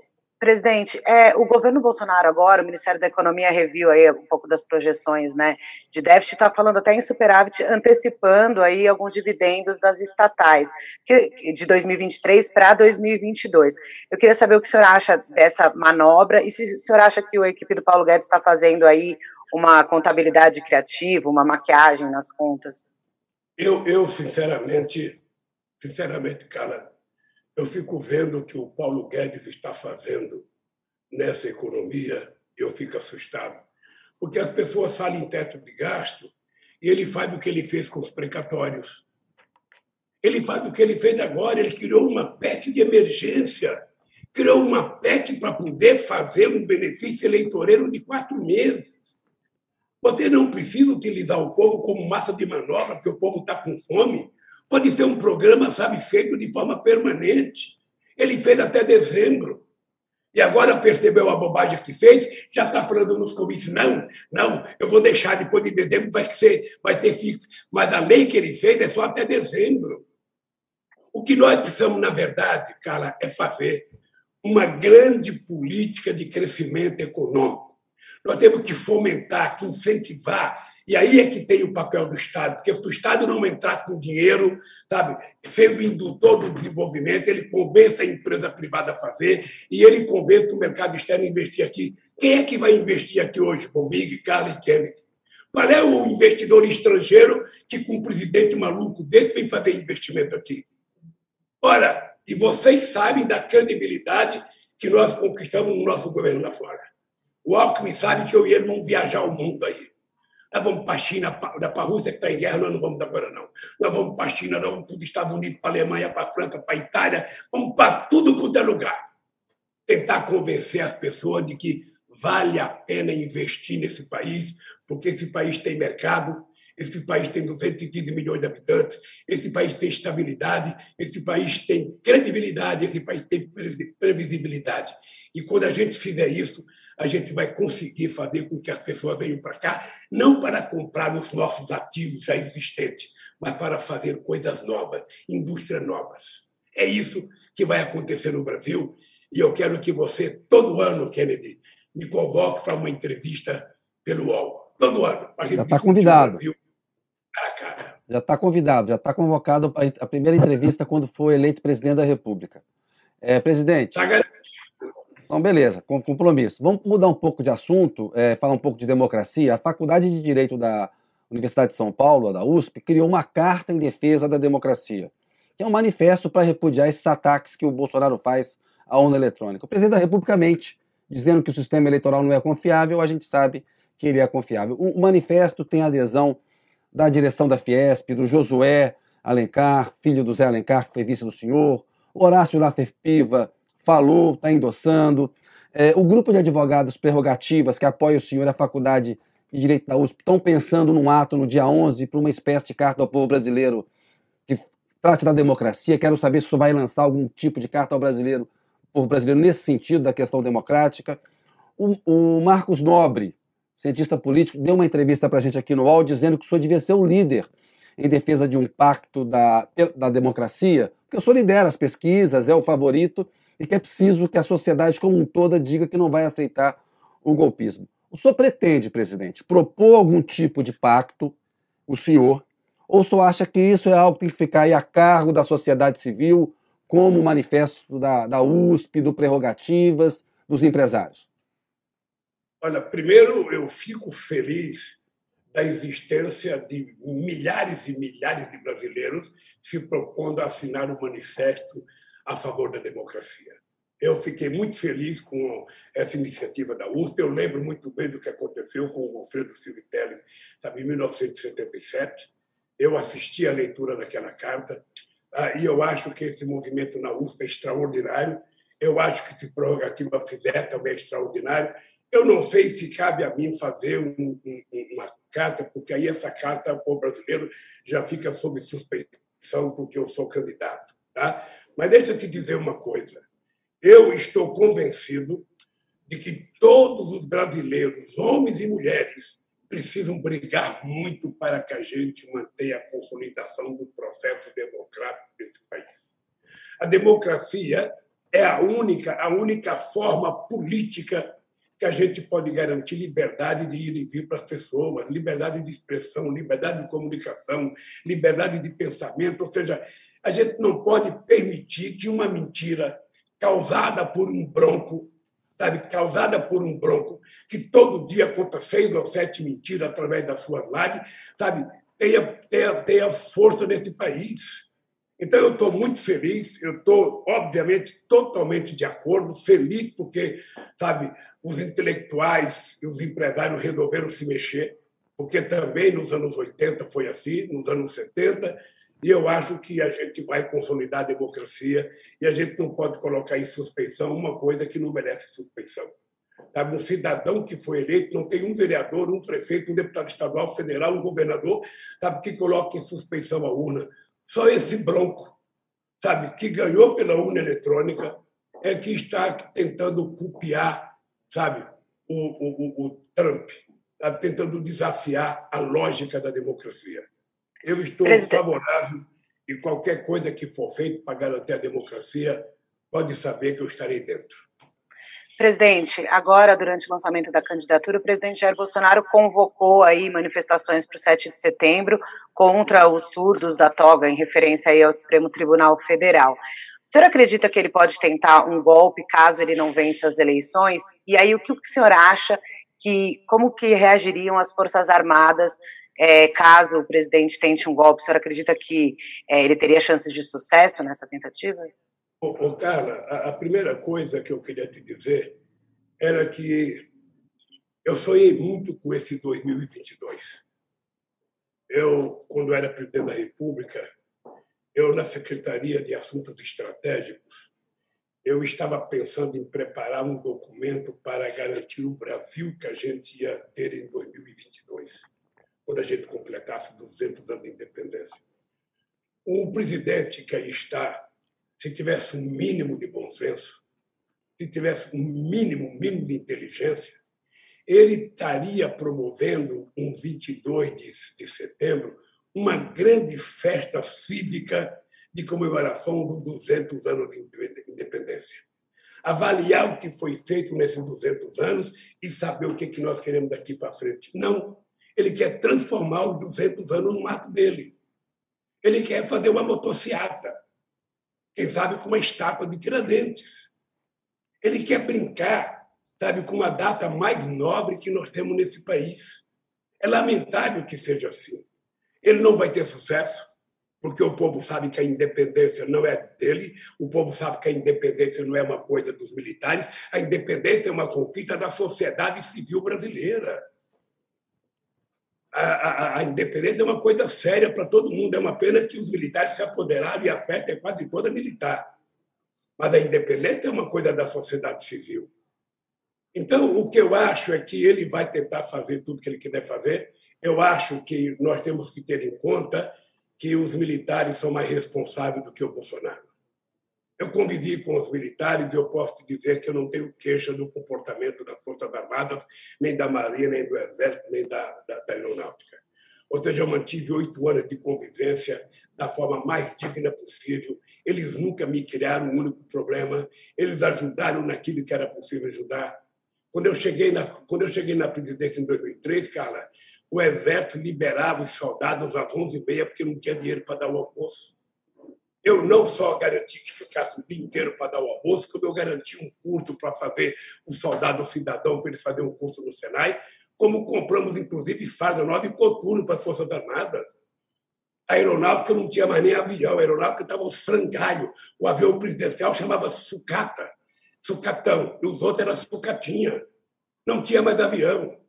presidente, é, o governo Bolsonaro agora, o Ministério da Economia reviu aí um pouco das projeções, né, de déficit, está falando até em superávit, antecipando aí alguns dividendos das estatais que, de 2023 para 2022. Eu queria saber o que o senhor acha dessa manobra e se o senhor acha que a equipe do Paulo Guedes está fazendo aí uma contabilidade criativa, uma maquiagem nas contas. Eu, eu sinceramente, sinceramente, cara, eu fico vendo o que o Paulo Guedes está fazendo nessa economia eu fico assustado. Porque as pessoas falam em teto de gasto e ele faz o que ele fez com os precatórios. Ele faz o que ele fez agora, ele criou uma PEC de emergência, criou uma PEC para poder fazer um benefício eleitoreiro de quatro meses. Você não precisa utilizar o povo como massa de manobra, porque o povo está com fome. Pode ser um programa, sabe, feito de forma permanente. Ele fez até dezembro. E agora percebeu a bobagem que fez, já está falando nos comícios, não, não, eu vou deixar depois de dezembro, vai, ser, vai ter fixo. Mas a lei que ele fez é só até dezembro. O que nós precisamos, na verdade, cara, é fazer uma grande política de crescimento econômico. Nós temos que fomentar, que incentivar. E aí é que tem o papel do Estado, porque se o Estado não entrar com dinheiro, sabe, sendo indutor do desenvolvimento, ele convence a empresa privada a fazer e ele convence o mercado externo a investir aqui. Quem é que vai investir aqui hoje com Big, Carlos e Kennedy? Qual é o investidor estrangeiro que, com um presidente maluco desse, vem fazer investimento aqui? Ora, e vocês sabem da credibilidade que nós conquistamos no nosso governo lá fora. O Alckmin sabe que eu e ele vamos viajar o mundo aí. Nós vamos para a China, para a Rússia que está em guerra, nós não vamos agora, não. Nós vamos para a China, nós vamos para os Estados Unidos, para a Alemanha, para a França, para a Itália, vamos para tudo quanto é lugar. Tentar convencer as pessoas de que vale a pena investir nesse país, porque esse país tem mercado, esse país tem 215 milhões de habitantes, esse país tem estabilidade, esse país tem credibilidade, esse país tem previsibilidade. E quando a gente fizer isso, a gente vai conseguir fazer com que as pessoas venham para cá, não para comprar os nossos ativos já existentes, mas para fazer coisas novas, indústrias novas. É isso que vai acontecer no Brasil e eu quero que você, todo ano, Kennedy, me convoque para uma entrevista pelo UOL. Todo ano. Já está convidado. Ah, já está convidado, já está convocado para a primeira entrevista quando for eleito presidente da República. É, presidente. Está então, beleza, com compromisso. Vamos mudar um pouco de assunto, é, falar um pouco de democracia. A Faculdade de Direito da Universidade de São Paulo, da USP, criou uma carta em defesa da democracia, que é um manifesto para repudiar esses ataques que o Bolsonaro faz à urna eletrônica. O presidente da República mente, dizendo que o sistema eleitoral não é confiável, a gente sabe que ele é confiável. O manifesto tem adesão da direção da Fiesp, do Josué Alencar, filho do Zé Alencar, que foi vice do senhor, Horácio Laffer Piva, falou, está endossando. É, o grupo de advogados prerrogativas que apoia o senhor e a Faculdade de Direito da USP estão pensando num ato no dia 11 para uma espécie de carta ao povo brasileiro que trate da democracia. Quero saber se o senhor vai lançar algum tipo de carta ao brasileiro, povo brasileiro nesse sentido da questão democrática. O, o Marcos Nobre, cientista político, deu uma entrevista para a gente aqui no UOL dizendo que o senhor devia ser o líder em defesa de um pacto da, da democracia, porque o senhor lidera as pesquisas, é o favorito, e que é preciso que a sociedade como um toda diga que não vai aceitar o golpismo. O senhor pretende, presidente, propor algum tipo de pacto, o senhor, ou só acha que isso é algo que tem que ficar aí a cargo da sociedade civil, como o manifesto da, da USP, do Prerrogativas, dos empresários? Olha, primeiro eu fico feliz da existência de milhares e milhares de brasileiros se propondo a assinar o manifesto a favor da democracia. Eu fiquei muito feliz com essa iniciativa da USP. Eu lembro muito bem do que aconteceu com o Alfredo Civitelli em 1977. Eu assisti à leitura daquela carta ah, e eu acho que esse movimento na USP é extraordinário. Eu acho que se prorrogativa fizer também é extraordinário. Eu não sei se cabe a mim fazer um, um, uma carta, porque aí essa carta, o brasileiro já fica sob suspeição porque eu sou candidato. Tá? Mas deixa eu te dizer uma coisa. Eu estou convencido de que todos os brasileiros, homens e mulheres, precisam brigar muito para que a gente mantenha a consolidação do processo democrático desse país. A democracia é a única, a única forma política que a gente pode garantir liberdade de ir e vir para as pessoas, liberdade de expressão, liberdade de comunicação, liberdade de pensamento, ou seja, a gente não pode permitir que uma mentira causada por um bronco, sabe, causada por um bronco, que todo dia conta seis ou sete mentiras através das suas lives, sabe, tenha, tenha, tenha força nesse país. Então, eu estou muito feliz, eu estou, obviamente, totalmente de acordo, feliz porque, sabe, os intelectuais e os empresários resolveram se mexer, porque também nos anos 80 foi assim, nos anos 70, E eu acho que a gente vai consolidar a democracia e a gente não pode colocar em suspeição uma coisa que não merece suspeição. Sabe? Um cidadão que foi eleito não tem um vereador, um prefeito, um deputado estadual, federal, um governador, sabe, que coloque em suspeição a urna. Só esse bronco, sabe, que ganhou pela urna eletrônica, é que está tentando copiar, sabe, o, o, o Trump, sabe, tentando desafiar a lógica da democracia. Eu estou Presidente. favorável e qualquer coisa que for feita para garantir a democracia, pode saber que eu estarei dentro. Presidente, agora, durante o lançamento da candidatura, o presidente Jair Bolsonaro convocou aí manifestações para o 7 de setembro contra os surdos da toga, em referência aí ao Supremo Tribunal Federal. O senhor acredita que ele pode tentar um golpe caso ele não vença as eleições? E aí, o que o senhor acha que, como que reagiriam as Forças Armadas é, caso o presidente tente um golpe, o senhor acredita que é, ele teria chances de sucesso nessa tentativa? Ô, ô Carla, a, primeira coisa que eu queria te dizer era que eu sonhei muito com esse 2022. Eu, quando era presidente da República, eu, na Secretaria de Assuntos Estratégicos, eu estava pensando em preparar um documento para garantir o Brasil que a gente ia ter em 2022 quando a gente completasse 200 anos de independência. O presidente que aí está, se tivesse um mínimo de bom senso, se tivesse um mínimo, mínimo de inteligência, ele estaria promovendo, um 22 de, de setembro, uma grande festa cívica de comemoração dos 200 anos de independência. Avaliar o que foi feito nesses 200 anos e saber o que nós queremos daqui para frente. Não ele quer transformar os 200 anos no ato dele. Ele quer fazer uma motociata, quem sabe com uma estátua de Tiradentes. Ele quer brincar, sabe, com uma data mais nobre que nós temos nesse país. É lamentável que seja assim. Ele não vai ter sucesso, porque o povo sabe que a independência não é dele, o povo sabe que a independência não é uma coisa dos militares, a independência é uma conquista da sociedade civil brasileira a, a, a, independência é uma coisa séria para todo mundo. É uma pena que os militares se apoderaram e a festa é quase toda militar. Mas a independência é uma coisa da sociedade civil. Então, o que eu acho é que ele vai tentar fazer tudo que ele quiser fazer. Eu acho que nós temos que ter em conta que os militares são mais responsáveis do que o Bolsonaro. Eu convivi com os militares e eu posso te dizer que eu não tenho queixa do comportamento das Forças Armadas, nem da Marinha, nem do Exército, nem da, da, da Aeronáutica. Ou seja, eu mantive oito anos de convivência da forma mais digna possível. Eles nunca me criaram um único problema. Eles ajudaram naquilo que era possível ajudar. Quando eu cheguei na, quando eu cheguei na presidência em 2003, cara, o Exército liberava os soldados às 11h30 porque não tinha dinheiro para dar o almoço eu não só garanti que ficasse o dia inteiro para dar o almoço, como eu garanti um curso para fazer o soldado cidadão, para ele fazer um curso no Senai, como compramos, inclusive, farda nova e coturno para as Forças Armadas. A aeronáutica não tinha mais nem avião, a aeronáutica estava um frangalho. O avião presidencial chamava sucata, sucatão, e os outros eram sucatinha. Não tinha mais avião.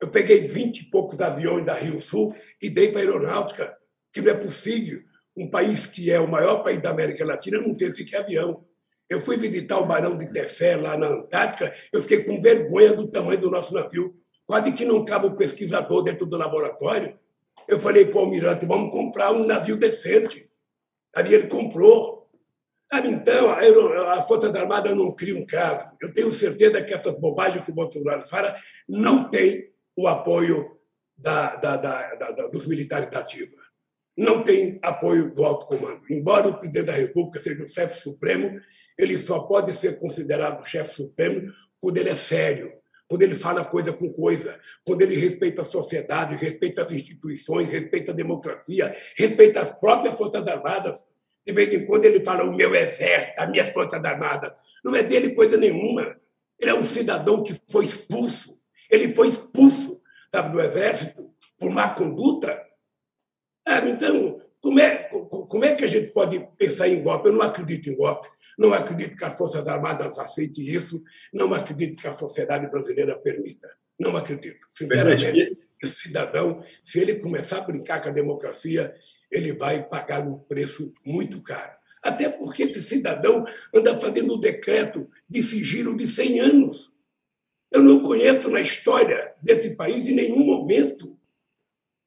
Eu peguei vinte e poucos aviões da Rio Sul e dei para a aeronáutica, que não é possível um país que é o maior país da América Latina não ter sequer avião. Eu fui visitar o Barão de Tefé, lá na Antártica, eu fiquei com vergonha do tamanho do nosso navio. Quase que não cabe o pesquisador dentro do laboratório. Eu falei para o almirante, vamos comprar um navio decente. Aí ele comprou. então, a, a Força Armada não cria um caso. Eu tenho certeza que essas bobagens que o Bolsonaro fala não tem o apoio da, da, da, dos militares da ativa não tem apoio do alto comando. Embora o presidente da República seja o chefe supremo, ele só pode ser considerado chefe supremo quando ele é sério, quando ele fala coisa com coisa, quando ele respeita a sociedade, respeita as instituições, respeita a democracia, respeita as próprias Forças Armadas. De vez em quando ele fala o meu exército, as minhas Forças Armadas. Não é dele coisa nenhuma. Ele é um cidadão que foi expulso. Ele foi expulso sabe, do exército por má conduta ah, então, como é, como é que a gente pode pensar em golpe? Eu não acredito em golpe. Não acredito que as Forças Armadas aceitem isso. Não acredito que a sociedade brasileira permita. Não acredito. Sinceramente, esse cidadão, se ele começar a brincar com a democracia, ele vai pagar um preço muito caro. Até porque esse cidadão anda fazendo um decreto de sigilo de 100 anos. Eu não conheço na história desse país, em nenhum momento,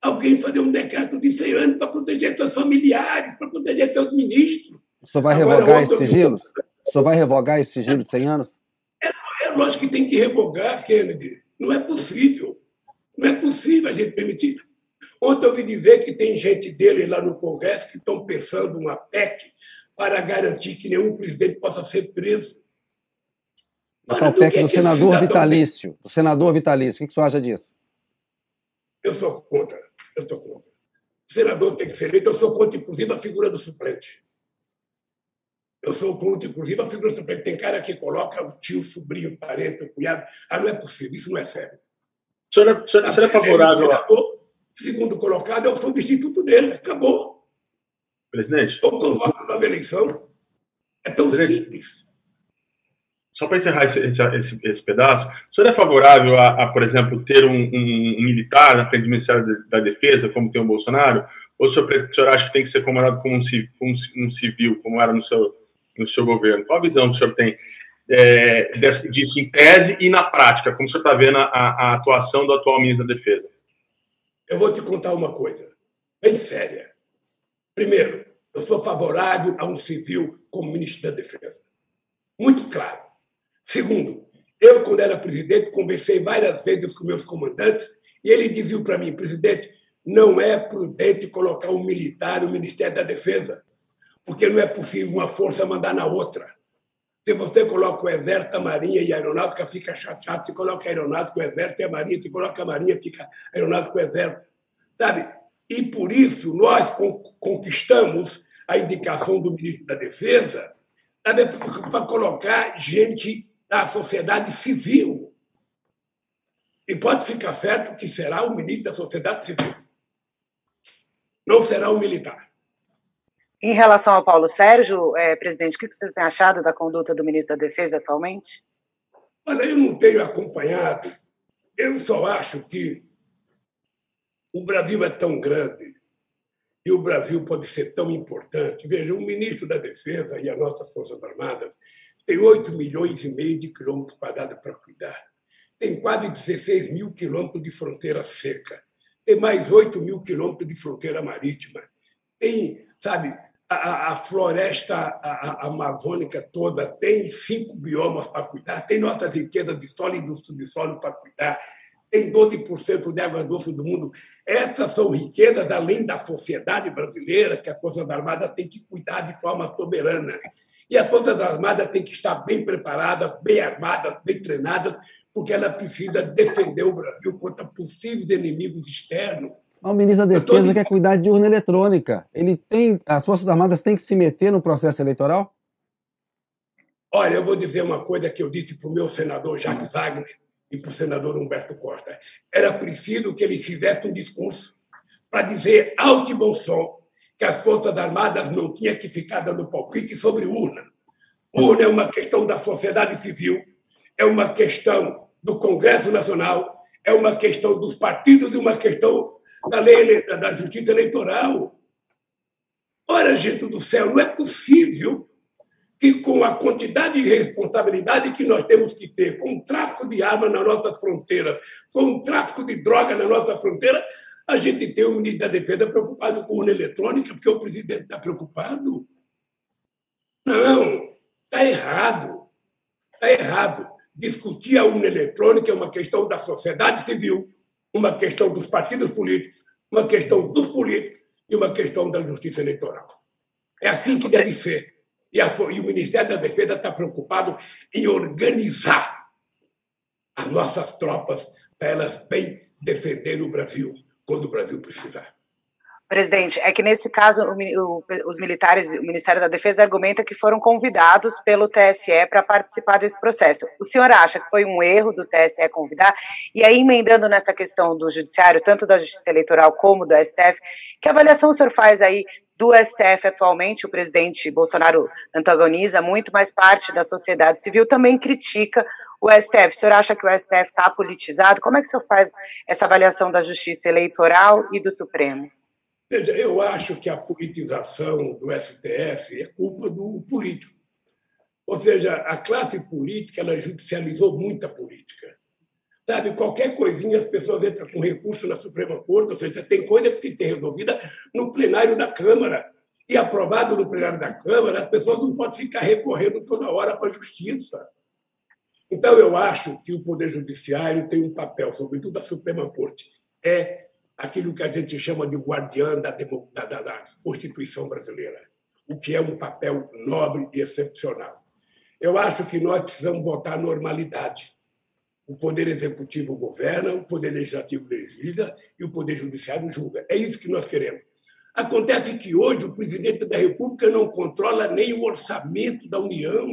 alguém fazer um decreto de 100 anos para proteger seus familiares, para proteger seus ministros. O senhor vai Agora, revogar esses sigilos? O senhor vai revogar esse sigilo de 100 anos? É, é lógico que tem que revogar, Kennedy. Não é possível. Não é possível a gente permitir. Ontem eu ouvi dizer que tem gente dele lá no Congresso que estão pensando uma PEC para garantir que nenhum presidente possa ser preso. O PEC do senador vitalício. Do senador vitalício. O que, que você acha disso? Eu sou contra. Eu sou contra. O senador tem que ser eleito. Eu sou contra, inclusive, a figura do suplente. Eu sou contra, inclusive, a figura do suplente. Tem cara que coloca o tio, o sobrinho, o parente, o cunhado. Ah, não é possível. Isso não é sério. O senhor é, o senhor, o senhor é favorável? Senador, segundo colocado, é o substituto dele. Acabou. Presidente? Ou convoca nova eleição. É tão Presidente, simples. Só para encerrar esse, esse, esse, pedaço, o senhor é favorável a, a por exemplo, ter um, um, um, militar na frente do Ministério da Defesa, como tem o Bolsonaro? Ou o senhor, o senhor acha que tem que ser comandado como um, um civil, como era no seu, no seu governo? Qual a visão que o senhor tem é, disso em tese e na prática? Como o senhor está vendo a, a atuação do atual ministro da Defesa? Eu vou te contar uma coisa bem séria. Primeiro, eu sou favorável a um civil como ministro da Defesa. Muito claro. Segundo, eu, quando era presidente, conversei várias vezes com meus comandantes e ele dizia para mim, presidente, não é prudente colocar um militar no Ministério da Defesa, porque não é possível uma força mandar na outra. Se você coloca o Exército, a Marinha e a Aeronáutica, fica chateado. Se coloca a Aeronáutica, o Exército e a Marinha. Se coloca a Marinha, fica a Aeronáutica o Exército. Sabe? E por isso nós conquistamos a indicação do ministro da Defesa para colocar gente da sociedade civil. E pode ficar certo que será o ministro da sociedade civil. Não será o militar. Em relação ao Paulo Sérgio, é, presidente, o que você tem achado da conduta do ministro da Defesa atualmente? Olha, eu não tenho acompanhado. Eu só acho que o Brasil é tão grande e o Brasil pode ser tão importante. Veja, o ministro da Defesa e as nossas Forças Armadas têm 8 milhões e meio de quilômetros quadrados para cuidar. Tem quase 16 mil quilômetros de fronteira seca. Tem mais 8 mil quilômetros de fronteira marítima. Tem, sabe, a, a floresta a, a amazônica toda tem cinco biomas para cuidar, tem nossas riquezas de solo e do subsolo para cuidar, tem 12% de água doce do mundo. Essas são riquezas além da sociedade brasileira, que as Forças Armadas têm que cuidar de forma soberana. E as Forças Armadas têm que estar bem preparadas, bem armadas, bem treinadas, porque ela precisa defender o Brasil contra possíveis inimigos externos. O ministro da Defesa quer cuidar de urna eletrônica. Ele tem, as Forças Armadas têm que se meter no processo eleitoral? Olha, eu vou dizer uma coisa que eu disse para o meu senador Jacques Wagner e para o senador Humberto Costa. Era preciso que eles fizessem um discurso para dizer alto e bom som que as Forças Armadas não tinham que ficar dando palpite sobre urna. Urna é uma questão da sociedade civil, é uma questão do Congresso Nacional, é uma questão dos partidos e uma questão da lei da justiça eleitoral. Ora, gente do céu, não é possível que, com a quantidade de responsabilidade que nós temos que ter com o tráfico de armas nas nossas fronteiras, com o tráfico de droga na nossa fronteira, a gente tem o ministro da Defesa preocupado com urna eletrônica, porque o presidente está preocupado. Não, está errado. Está errado. Discutir a urna eletrônica é uma questão da sociedade civil, uma questão dos partidos políticos, uma questão dos políticos e uma questão da justiça eleitoral. É assim que deve ser. E, a, e o Ministério da Defesa está preocupado em organizar as nossas tropas para elas bem defenderem o Brasil quando o Brasil precisar. Presidente, é que nesse caso o, os militares, o Ministério da Defesa argumenta que foram convidados pelo TSE para participar desse processo. O senhor acha que foi um erro do TSE convidar? E aí, emendando nessa questão do Judiciário, tanto da Justiça Eleitoral como do STF, que avaliação o senhor faz aí do STF atualmente, o presidente Bolsonaro antagoniza muito, mas parte da sociedade civil também critica o STF. O senhor acha que o STF está politizado? Como é que o senhor faz essa avaliação da justiça eleitoral e do Supremo? Veja, eu acho que a politização do STF é culpa do político. Ou seja, a classe política ela judicializou muita política. Sabe, qualquer coisinha as pessoas entram com recurso na Suprema Corte, ou seja, tem coisa que tem que ser resolvida no plenário da Câmara. E aprovado no plenário da Câmara, as pessoas não podem ficar recorrendo toda hora para a Justiça. Então, eu acho que o Poder Judiciário tem um papel, sobretudo a Suprema Corte, é aquilo que a gente chama de guardiã da, da, da Constituição brasileira, o que é um papel nobre e excepcional. Eu acho que nós precisamos botar normalidade. O Poder Executivo governa, o Poder Legislativo legisla e o Poder Judiciário julga. É isso que nós queremos. Acontece que hoje o presidente da República não controla nem o orçamento da União.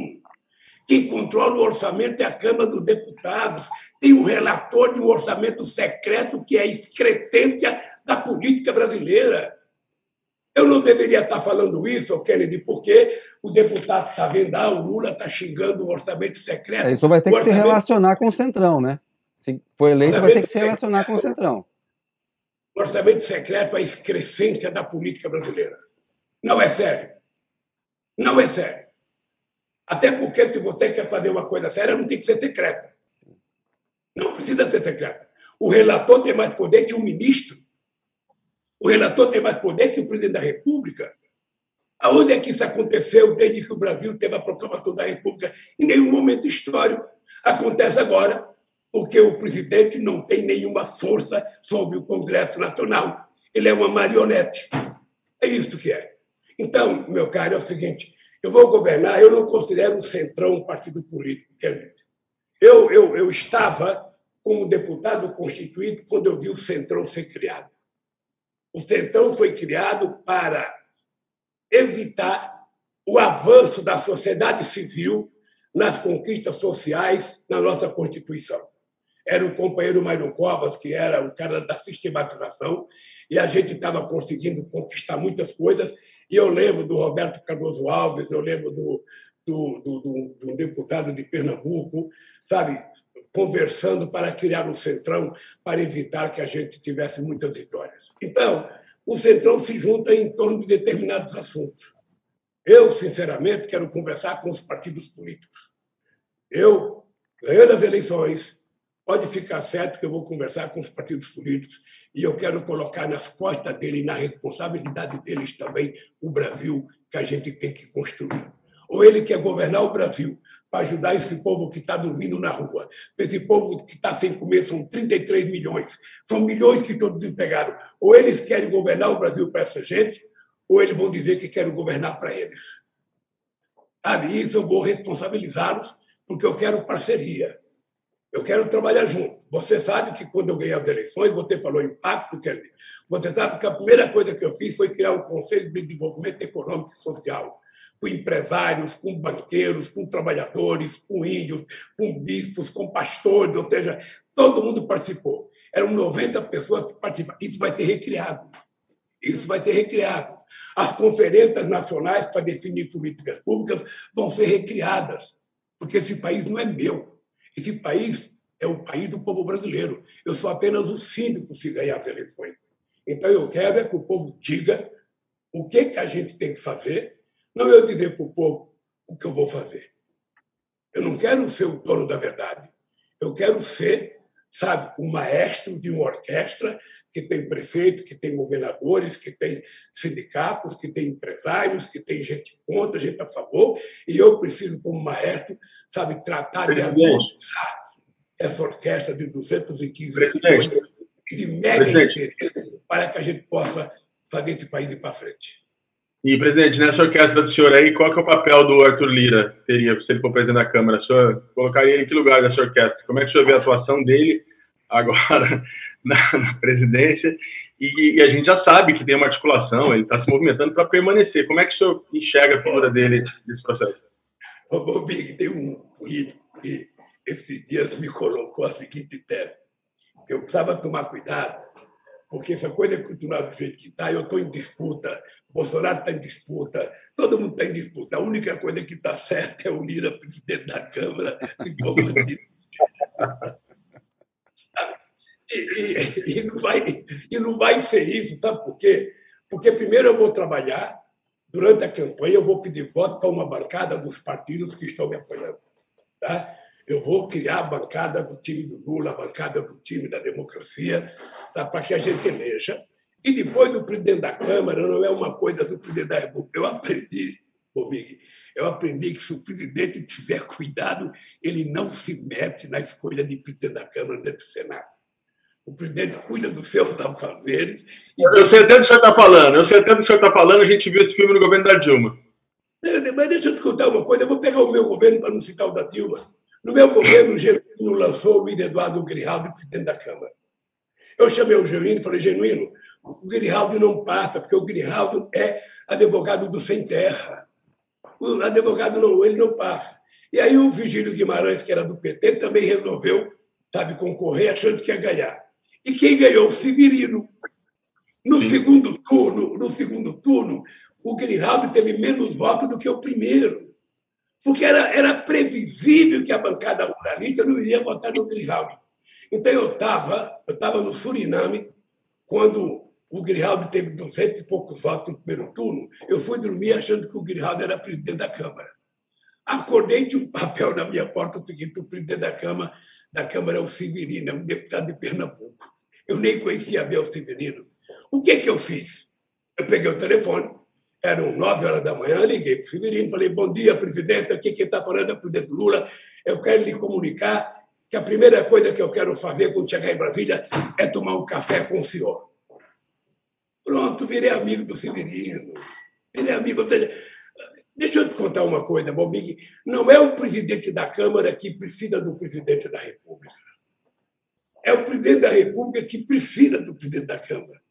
Quem controla o orçamento é a Câmara dos Deputados. Tem um relator de um orçamento secreto que é a excretência da política brasileira. Eu não deveria estar falando isso, Kennedy, porque o deputado está vendo, ah, o Lula está xingando o orçamento secreto. É, isso vai ter que orçamento... se relacionar com o Centrão, né? Se for eleito, vai ter que se relacionar com o Centrão. O orçamento secreto é a excrescência da política brasileira. Não é sério. Não é sério. Até porque, se você quer fazer uma coisa séria, não tem que ser secreta. Não precisa ser secreta. O relator tem mais poder que o ministro. O relator tem mais poder que o presidente da República. Aonde é que isso aconteceu desde que o Brasil teve a proclamação da República? Em nenhum momento histórico. Acontece agora, porque o presidente não tem nenhuma força sobre o Congresso Nacional. Ele é uma marionete. É isso que é. Então, meu caro, é o seguinte: eu vou governar, eu não considero o Centrão um partido político, Eu, eu, eu estava como deputado constituído quando eu vi o Centrão ser criado. O Centrão foi criado para evitar o avanço da sociedade civil nas conquistas sociais na nossa Constituição. Era o companheiro Mário Covas, que era o cara da sistematização, e a gente estava conseguindo conquistar muitas coisas, e eu lembro do Roberto Cardoso Alves, eu lembro do, do, do, do deputado de Pernambuco, sabe, conversando para criar um centrão para evitar que a gente tivesse muitas vitórias. Então, o centrão se junta em torno de determinados assuntos. Eu, sinceramente, quero conversar com os partidos políticos. Eu, ganhando as eleições, pode ficar certo que eu vou conversar com os partidos políticos e eu quero colocar nas costas dele e na responsabilidade deles também o Brasil que a gente tem que construir. Ou ele quer governar o Brasil para ajudar esse povo que está dormindo na rua. Esse povo que está sem comer são 33 milhões. São milhões que estão desempregados. Ou eles querem governar o Brasil para essa gente, ou eles vão dizer que querem governar para eles. Sabe? Isso eu vou responsabilizá-los, porque eu quero parceria. Eu quero trabalhar junto. Você sabe que quando eu ganhei as eleições, você falou impacto, Kelly. Você sabe que a primeira coisa que eu fiz foi criar um Conselho de Desenvolvimento Econômico e Social, com empresários, com banqueiros, com trabalhadores, com índios, com bispos, com pastores, ou seja, todo mundo participou. Eram 90 pessoas que participaram. Isso vai ser recriado. Isso vai ser recriado. As conferências nacionais para definir políticas públicas vão ser recriadas, porque esse país não é meu. Esse país é o país do povo brasileiro. Eu sou apenas o síndico se ganhar as eleições. Então, eu quero é que o povo diga o que, que a gente tem que fazer, não eu dizer para o povo o que eu vou fazer. Eu não quero ser o dono da verdade. Eu quero ser, sabe, o maestro de uma orquestra que tem prefeito, que tem governadores, que tem sindicatos, que tem empresários, que tem gente contra, gente a favor, e eu preciso, como maestro, sabe, tratar de harmonizar essa orquestra de 215 milhões de mega interesses para que a gente possa fazer esse país ir para frente. E, presidente, nessa orquestra do senhor aí, qual que é o papel do Arthur Lira, teria, se ele for presidente da Câmara? O senhor colocaria ele em que lugar nessa orquestra? Como é que o senhor vê a atuação dele agora na, na presidência? E, e, a gente já sabe que tem uma articulação, ele está se movimentando para permanecer. Como é que o senhor enxerga a figura dele nesse processo? Ô, Big, tem um político que esses dias me colocou a seguinte tese, que eu precisava tomar cuidado, porque se a coisa continuar do jeito que está, eu estou em disputa, Bolsonaro está em disputa, todo mundo está em disputa. A única coisa que está certa é o Lira, presidente da Câmara, se for e, não vai, e não vai ser isso, sabe por quê? Porque primeiro eu vou trabalhar, durante a campanha eu vou pedir voto para uma bancada dos partidos que estão me apoiando. Tá? Eu vou criar a bancada do time do Lula, a bancada do time da democracia, tá? para que a gente eleja. E depois do presidente da Câmara, não é uma coisa do presidente da República. Eu aprendi, Bomig, eu aprendi que se o presidente tiver cuidado, ele não se mete na escolha de presidente da Câmara dentro do Senado. O presidente cuida dos seus afazeres. Eu sei até do que o senhor está falando, eu sei até do que o senhor está falando, a gente viu esse filme no governo da Dilma. Mas deixa eu te contar uma coisa, eu vou pegar o meu governo para não citar o da Dilma. No meu governo, o Genuíno lançou o Luiz Eduardo Grijaldo, presidente da Câmara. Eu chamei o Genuíno e falei, Genuíno, o Grijaldo não passa, porque o Grijaldo é advogado do sem terra. O advogado não, ele não passa. E aí o Vigílio Guimarães, que era do PT, também resolveu, sabe, concorrer, achando que ia ganhar. E quem ganhou? O Severino. No Sim. segundo turno, no segundo turno, o Grijaldo teve menos votos do que o primeiro. Porque era, era previsível que a bancada ruralista não iria votar no Grijaldo. Então eu estava eu tava no Suriname, quando o Grijaldo teve 200 e poucos votos no primeiro turno, eu fui dormir achando que o Grijaldo era presidente da Câmara. Acordei de um papel na minha porta o seguinte: o presidente da Câmara, da Câmara é o Severino, é um deputado de Pernambuco. Eu nem conhecia bem o Severino. O que, que eu fiz? Eu peguei o telefone, eram nove horas da manhã, liguei para o Severino, falei: Bom dia, presidente, aqui quem está falando é o presidente Lula. Eu quero lhe comunicar que a primeira coisa que eu quero fazer quando chegar em Brasília é tomar um café com o senhor. Pronto, virei amigo do Severino. Virei amigo. Deixa eu te contar uma coisa, Bobig. Não é o presidente da Câmara que precisa do presidente da República. É o presidente da República que precisa do presidente da Câmara.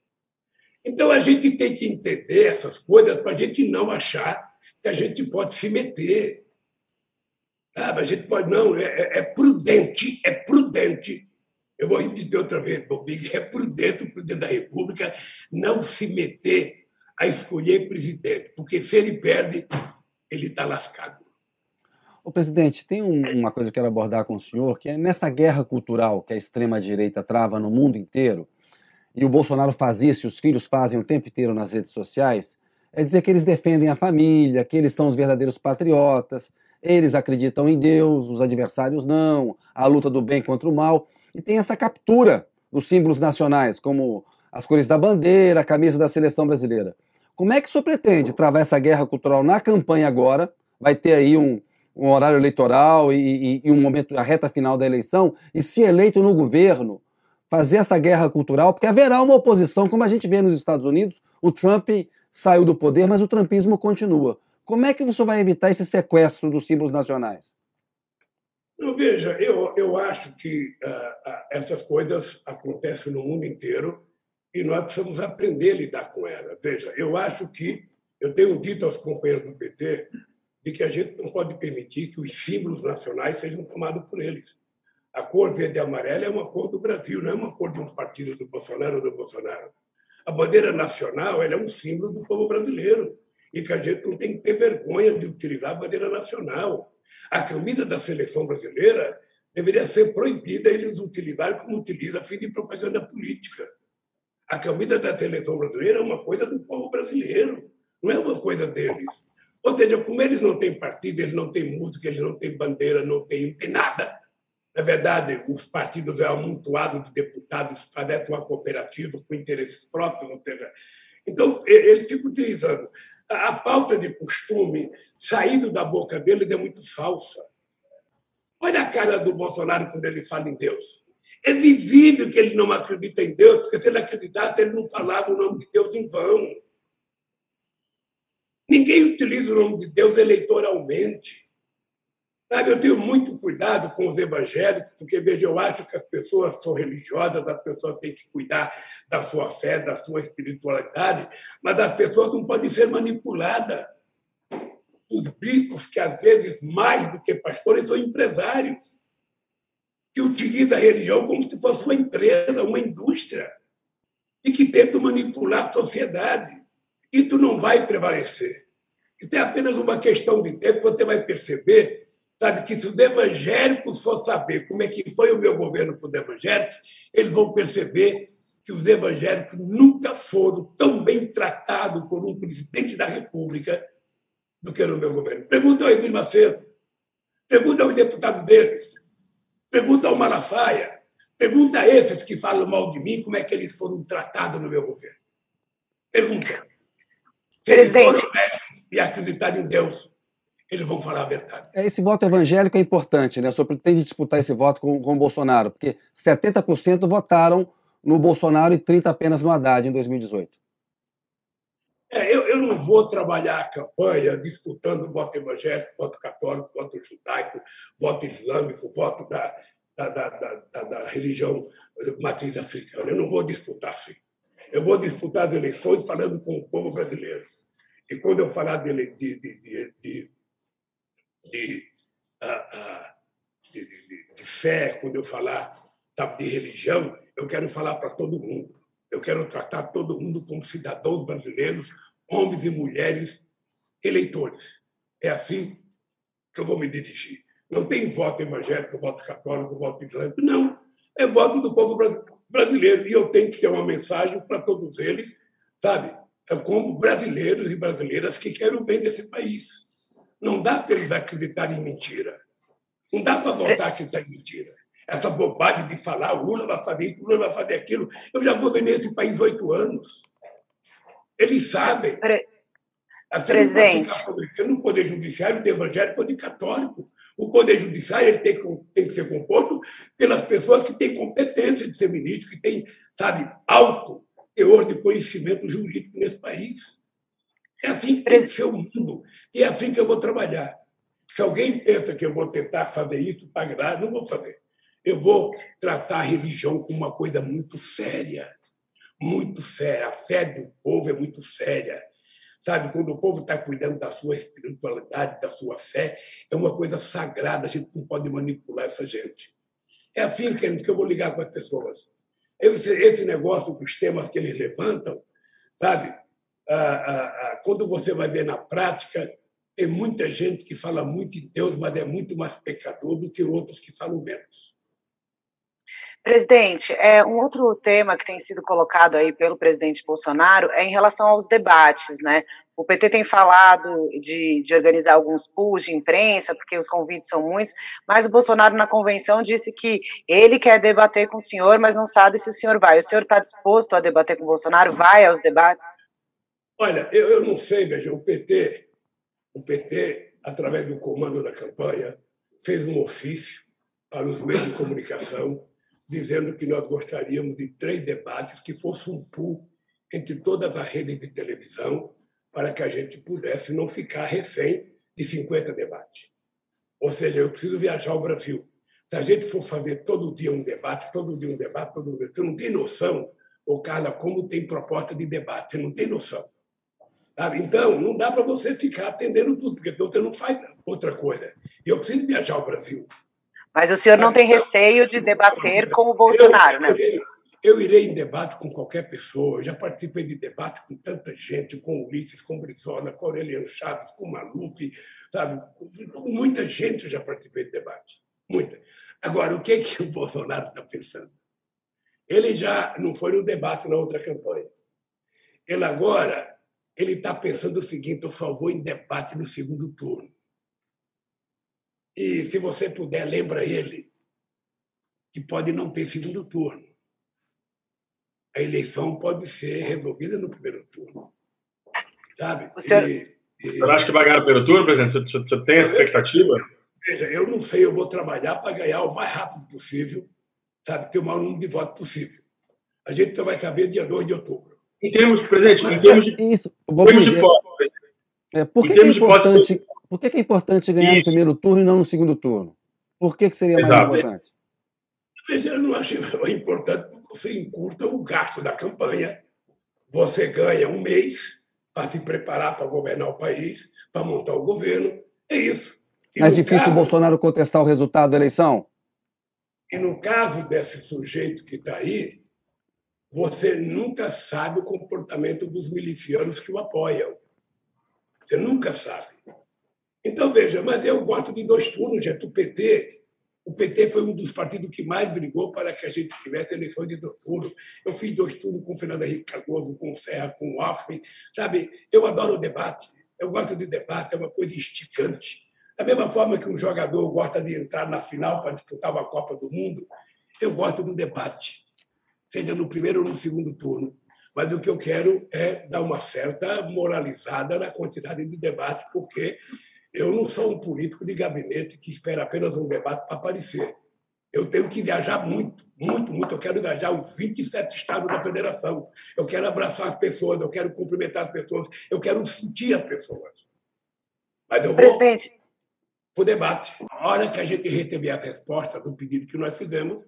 Então a gente tem que entender essas coisas para a gente não achar que a gente pode se meter. Ah, mas a gente pode. Não, é, é, é prudente, é prudente. Eu vou repetir outra vez, Bobig, é prudente o presidente da República não se meter a escolher presidente, porque se ele perde, ele está lascado. O presidente, tem um, uma coisa que eu quero abordar com o senhor, que é nessa guerra cultural que a extrema-direita trava no mundo inteiro, e o Bolsonaro faz isso, e os filhos fazem o tempo inteiro nas redes sociais, é dizer que eles defendem a família, que eles são os verdadeiros patriotas, eles acreditam em Deus, os adversários não, a luta do bem contra o mal, e tem essa captura dos símbolos nacionais, como as cores da bandeira, a camisa da seleção brasileira. Como é que o senhor pretende travar essa guerra cultural na campanha agora? Vai ter aí um, um horário eleitoral e, e, e, um momento, a reta final da eleição, e se eleito no governo, fazer essa guerra cultural, porque haverá uma oposição, como a gente vê nos Estados Unidos, o Trump saiu do poder, mas o trumpismo continua. Como é que você vai evitar esse sequestro dos símbolos nacionais? Veja, eu, eu acho que uh, essas coisas acontecem no mundo inteiro e nós precisamos aprender a lidar com elas. Veja, eu acho que, eu tenho dito aos companheiros do PT, de que a gente não pode permitir que os símbolos nacionais sejam tomados por eles. A cor verde e amarela é uma cor do Brasil, não é uma cor de um partido do Bolsonaro ou do Bolsonaro. A bandeira nacional é um símbolo do povo brasileiro e que a gente não tem que ter vergonha de utilizar a bandeira nacional. A camisa da seleção brasileira deveria ser proibida eles utilizarem como utiliza a fim de propaganda política. A camisa da seleção brasileira é uma coisa do povo brasileiro, não é uma coisa deles. Ou seja, como eles não têm partido, eles não têm música, eles não têm bandeira, não têm, não têm nada. Na verdade, os partidos é amontoado de deputados fazem uma cooperativa com interesses próprios, ou seja, então eles ficam utilizando. A pauta de costume saindo da boca deles é muito falsa. Olha a cara do Bolsonaro quando ele fala em Deus. É visível que ele não acredita em Deus, porque se ele acreditasse, ele não falava o nome de Deus em vão. Ninguém utiliza o nome de Deus eleitoralmente. Sabe, eu tenho muito cuidado com os evangélicos, porque, veja, eu acho que as pessoas são religiosas, as pessoas têm que cuidar da sua fé, da sua espiritualidade, mas as pessoas não podem ser manipuladas. Os bispos, que às vezes, mais do que pastores, são empresários, que utilizam a religião como se fosse uma empresa, uma indústria, e que tentam manipular a sociedade. Isso não vai prevalecer. Isso é apenas uma questão de tempo, você vai perceber sabe, que se os evangélicos for saber como é que foi o meu governo com os evangélicos, eles vão perceber que os evangélicos nunca foram tão bem tratados por um presidente da República do que no meu governo. Pergunta ao Edir Macedo, pergunta aos deputados deles, pergunta ao Malafaia, pergunta a esses que falam mal de mim como é que eles foram tratados no meu governo. Pergunta. Se eles foram honestos e acreditar em Deus, eles vão falar a verdade. É, esse voto evangélico é importante, né? O senhor pretende disputar esse voto com, com o Bolsonaro, porque 70% votaram no Bolsonaro e 30% apenas no Haddad em 2018. É, eu, eu não vou trabalhar a campanha disputando voto evangélico, voto católico, voto judaico, voto islâmico, voto da, da, da, da, da religião matriz africana. Eu não vou disputar assim. Eu vou disputar as eleições falando com o povo brasileiro. E quando eu falar ah, ah, de, de, de, de, fé, quando eu falar tá, de religião, eu quero falar para todo mundo. Eu quero tratar todo mundo como cidadãos brasileiros, homens e mulheres, eleitores. É assim que eu vou me dirigir. Não tem voto evangélico, voto católico, voto islâmico, não. É voto do povo brasileiro. E eu tenho que ter uma mensagem para todos eles, sabe? É como brasileiros e brasileiras que querem o bem desse país. Não dá para eles acreditarem em mentira. Não dá para votar acreditar em mentira essa bobagem de falar o Lula vai fazer isso, o Lula vai fazer aquilo. Eu já governei esse país oito anos. Eles sabem. Pre... Assim, Presidente. No poder judiciário de evangélico ou de católico. O poder judiciário ele tem, tem que ser composto pelas pessoas que têm competência de ser ministro, que têm, sabe, alto teor de conhecimento jurídico nesse país. É assim que tem que ser o mundo. E é assim que eu vou trabalhar. Se alguém pensa que eu vou tentar fazer isso para agradar, não vou fazer. Eu vou tratar a religião como uma coisa muito séria, muito séria. A fé do povo é muito séria. Sabe, quando o povo está cuidando da sua espiritualidade, da sua fé, é uma coisa sagrada, a gente não pode manipular essa gente. É assim que eu vou ligar com as pessoas. Esse, esse negócio dos temas que eles levantam, sabe, ah, ah, ah, quando você vai ver na prática, tem muita gente que fala muito em Deus, mas é muito mais pecador do que outros que falam menos. Presidente, é, um outro tema que tem sido colocado aí pelo presidente Bolsonaro é em relação aos debates, né? O PT tem falado de, de, organizar alguns pools de imprensa, porque os convites são muitos, mas o Bolsonaro, na convenção, disse que ele quer debater com o senhor, mas não sabe se o senhor vai. O senhor está disposto a debater com o Bolsonaro? Vai aos debates? Olha, eu, eu não sei, veja, o PT, o PT, através do comando da campanha, fez um ofício para os meios de comunicação dizendo que nós gostaríamos de três debates que fosse um pool entre todas as redes de televisão para que a gente pudesse não ficar refém de 50 debates. Ou seja, eu preciso viajar ao Brasil. Se a gente for fazer todo dia um debate, todo dia um debate, todo dia, você não tem noção, ô Carla, como tem proposta de debate, você não tem noção. Sabe? Então, não dá para você ficar atendendo tudo, porque então você não faz outra coisa. E eu preciso viajar ao Brasil. Mas o senhor não tem receio de debater com o Bolsonaro, né? Eu irei em debate com qualquer pessoa. Já participei de debate com tanta gente, com Ulisses, com Brizola, com Aureliano Chaves, com Maluf, sabe? Muita gente eu já participei de debate. Muita. Agora, o que, é que o Bolsonaro está pensando? Ele já não foi no debate na outra campanha. Ele agora ele está pensando o seguinte: eu só vou em debate no segundo turno. E, se você puder, lembra ele que pode não ter segundo turno. A eleição pode ser resolvida no primeiro turno. Sabe? O senhor... E, e... Você acha que vai ganhar no primeiro turno, presidente? Você, você tem essa expectativa? Veja, eu não sei, eu vou trabalhar para ganhar o mais rápido possível, sabe? Ter o maior número de votos possível. A gente só vai saber dia 2 de outubro. Em termos, presidente, em termos de, Isso, em termos de foco. É, por que, que é importante por que, é importante ganhar Isso. no primeiro turno e não no segundo turno? Por que, que seria mais Exato. importante? Eu não acho importante porque você encurta o gasto da campanha. Você ganha um mês para se preparar para governar o país, para montar o governo. É isso. E Mais difícil caso, o Bolsonaro contestar o resultado da eleição? E no caso desse sujeito que está aí, você nunca sabe o comportamento dos milicianos que o apoiam. Você nunca sabe. Então, veja, mas eu gosto de dois turnos, gente. O PT, O PT foi um dos partidos que mais brigou para que a gente tivesse eleições de doutor. Eu fiz dois turnos com o Fernando Henrique Cardoso, com o Serra, com o Alckmin. Sabe, eu adoro o debate. Eu gosto de debate, é uma coisa instigante. Da mesma forma que um jogador gosta de entrar na final para disputar uma Copa do Mundo, eu gosto do debate, seja no primeiro ou no segundo turno. Mas o que eu quero é dar uma certa moralizada na quantidade de debate, porque eu não sou um político de gabinete que espera apenas um debate para aparecer. Eu tenho que viajar muito, muito, muito. Eu quero viajar os 27 estados da federação. Eu quero abraçar as pessoas, eu quero cumprimentar as pessoas, eu quero sentir as pessoas. Mas eu vou Presidente. para o debate. A hora que a gente receber as respostas do pedido que nós fizemos,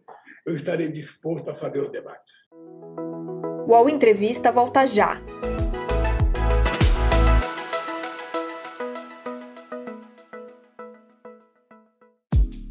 eu estarei disposto a fazer os debates. O Entrevista volta já.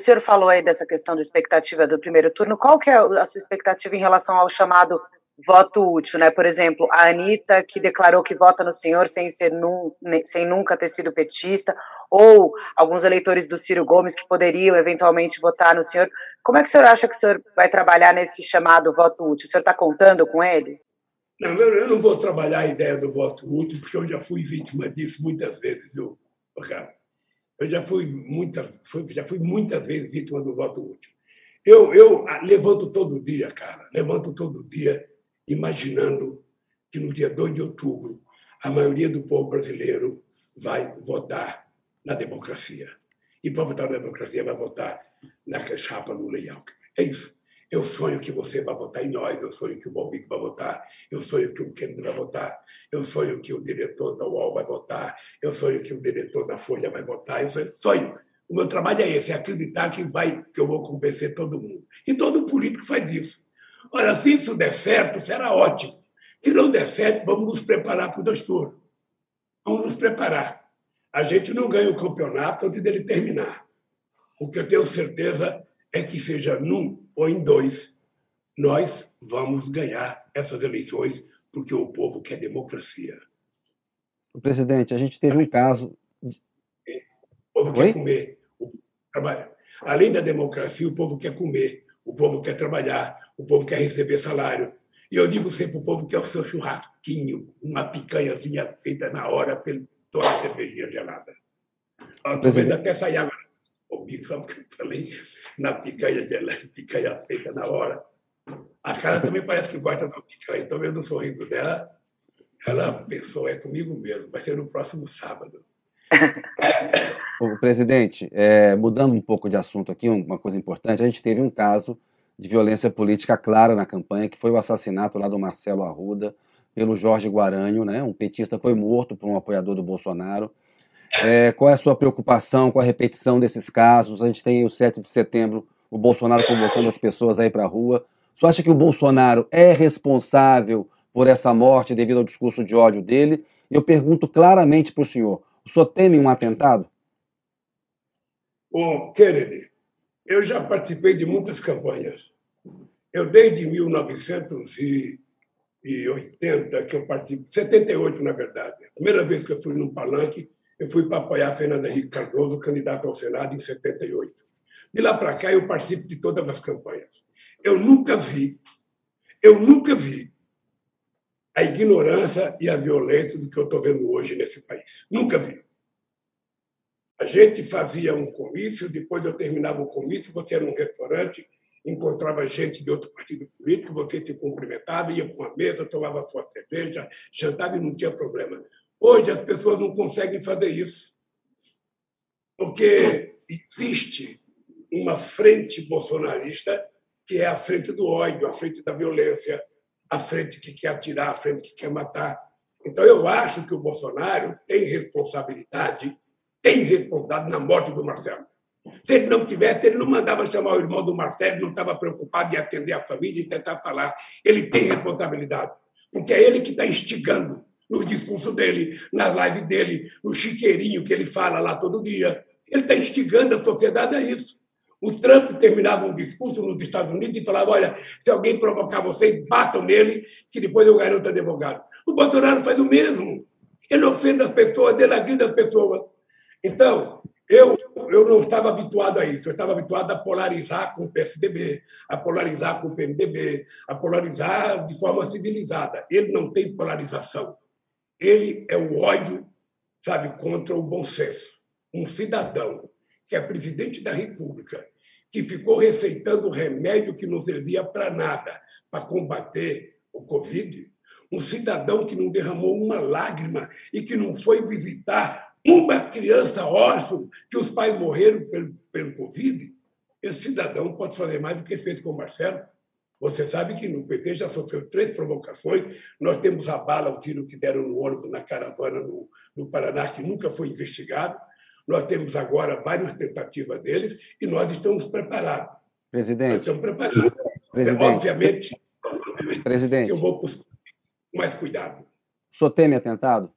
O senhor falou aí dessa questão da expectativa do primeiro turno. Qual que é a sua expectativa em relação ao chamado voto útil, né? Por exemplo, a Anitta, que declarou que vota no senhor sem, ser num, sem nunca ter sido petista, ou alguns eleitores do Ciro Gomes que poderiam eventualmente votar no senhor. Como é que o senhor acha que o senhor vai trabalhar nesse chamado voto útil? O senhor está contando com ele? Não, eu não vou trabalhar a ideia do voto útil, porque eu já fui vítima disso muitas vezes, viu, cara? Eu já fui, muita, já fui muitas vezes vítima do voto útil. Eu, eu levanto todo dia, cara, levanto todo dia imaginando que no dia 2 de outubro a maioria do povo brasileiro vai votar na democracia. E para votar na democracia vai votar na chapa Lula e Alckmin. É isso. Eu sonho que você vai votar em nós, eu sonho que o Balbico vai votar, eu sonho que o Kennedy vai votar, eu sonho que o diretor da UOL vai votar, eu sonho que o diretor da Folha vai votar, eu sonho. O meu trabalho é esse, é acreditar que, vai, que eu vou convencer todo mundo. E todo político faz isso. Olha, se isso der certo, será ótimo. Se não der certo, vamos nos preparar para o dois turnos. Vamos nos preparar. A gente não ganha o campeonato antes dele terminar. O que eu tenho certeza é que seja num ou em dois, nós vamos ganhar essas eleições porque o povo quer democracia. O presidente, a gente teve um caso. O povo Oi? quer comer. O, Além da democracia, o povo quer comer, o povo quer trabalhar, o povo quer receber salário. E eu digo sempre o povo quer o seu churrasquinho, uma picanhazinha feita na hora pela toda cervejinha gelada. Estou vendo até sair agora comigo, sabe o que eu falei? Na picanha, picanha feita na hora. A cara também parece que gosta da picanha. Estou vendo o sorriso dela. Ela pensou, é comigo mesmo, vai ser no próximo sábado. Presidente, é, mudando um pouco de assunto aqui, uma coisa importante, a gente teve um caso de violência política clara na campanha, que foi o assassinato lá do Marcelo Arruda pelo Jorge Guaranho, né? Um petista foi morto por um apoiador do Bolsonaro. É, qual é a sua preocupação com a repetição desses casos? A gente tem o 7 de setembro, o Bolsonaro convocando as pessoas aí para a rua. Você acha que o Bolsonaro é responsável por essa morte devido ao discurso de ódio dele? Eu pergunto claramente para o senhor: o senhor teme um atentado? Bom, Kennedy, eu já participei de muitas campanhas. Eu, desde 1980, que eu participei, 78, na verdade, a primeira vez que eu fui num palanque, eu fui para apoiar Fernando Henrique Cardoso, candidato ao Senado, em 78. De lá para cá, eu participo de todas as campanhas. Eu nunca vi, eu nunca vi a ignorância e a violência do que eu estou vendo hoje nesse país. Nunca vi. A gente fazia um comício, depois eu terminava o comício, você era num restaurante, encontrava gente de outro partido político, você se cumprimentava, ia para uma mesa, tomava sua cerveja, jantava e não tinha problema. Hoje as pessoas não conseguem fazer isso, porque existe uma frente bolsonarista que é a frente do ódio, a frente da violência, a frente que quer atirar, a frente que quer matar. Então, eu acho que o Bolsonaro tem responsabilidade, tem responsabilidade na morte do Marcelo. Se ele não tivesse, ele não mandava chamar o irmão do Marcelo, não estava preocupado em atender a família e tentar falar. Ele tem responsabilidade, porque é ele que está instigando no discurso dele, na live dele, no chiqueirinho que ele fala lá todo dia. Ele está instigando a sociedade a isso. O Trump terminava um discurso nos Estados Unidos e falava: olha, se alguém provocar vocês, batam nele, que depois eu garanto advogado. O Bolsonaro faz o mesmo. Ele ofende as pessoas, delagrida as pessoas. Então, eu, eu não estava habituado a isso. Eu estava habituado a polarizar com o PSDB, a polarizar com o PMDB, a polarizar de forma civilizada. Ele não tem polarização. Ele é o ódio, sabe, contra o bom senso. Um cidadão que é presidente da República, que ficou receitando remédio que não servia para nada para combater o Covid, um cidadão que não derramou uma lágrima e que não foi visitar uma criança órfã que os pais morreram pelo, pelo Covid, esse cidadão pode fazer mais do que fez com o Marcelo. Você sabe que no PT já sofreu três provocações. Nós temos a bala, o tiro que deram no ônibus na caravana no, no Paraná, que nunca foi investigado. Nós temos agora várias tentativas deles e nós estamos preparados. Presidente. Nós estamos preparados. Presidente. É, obviamente, Presidente. eu vou com mais cuidado. O senhor teme atentado?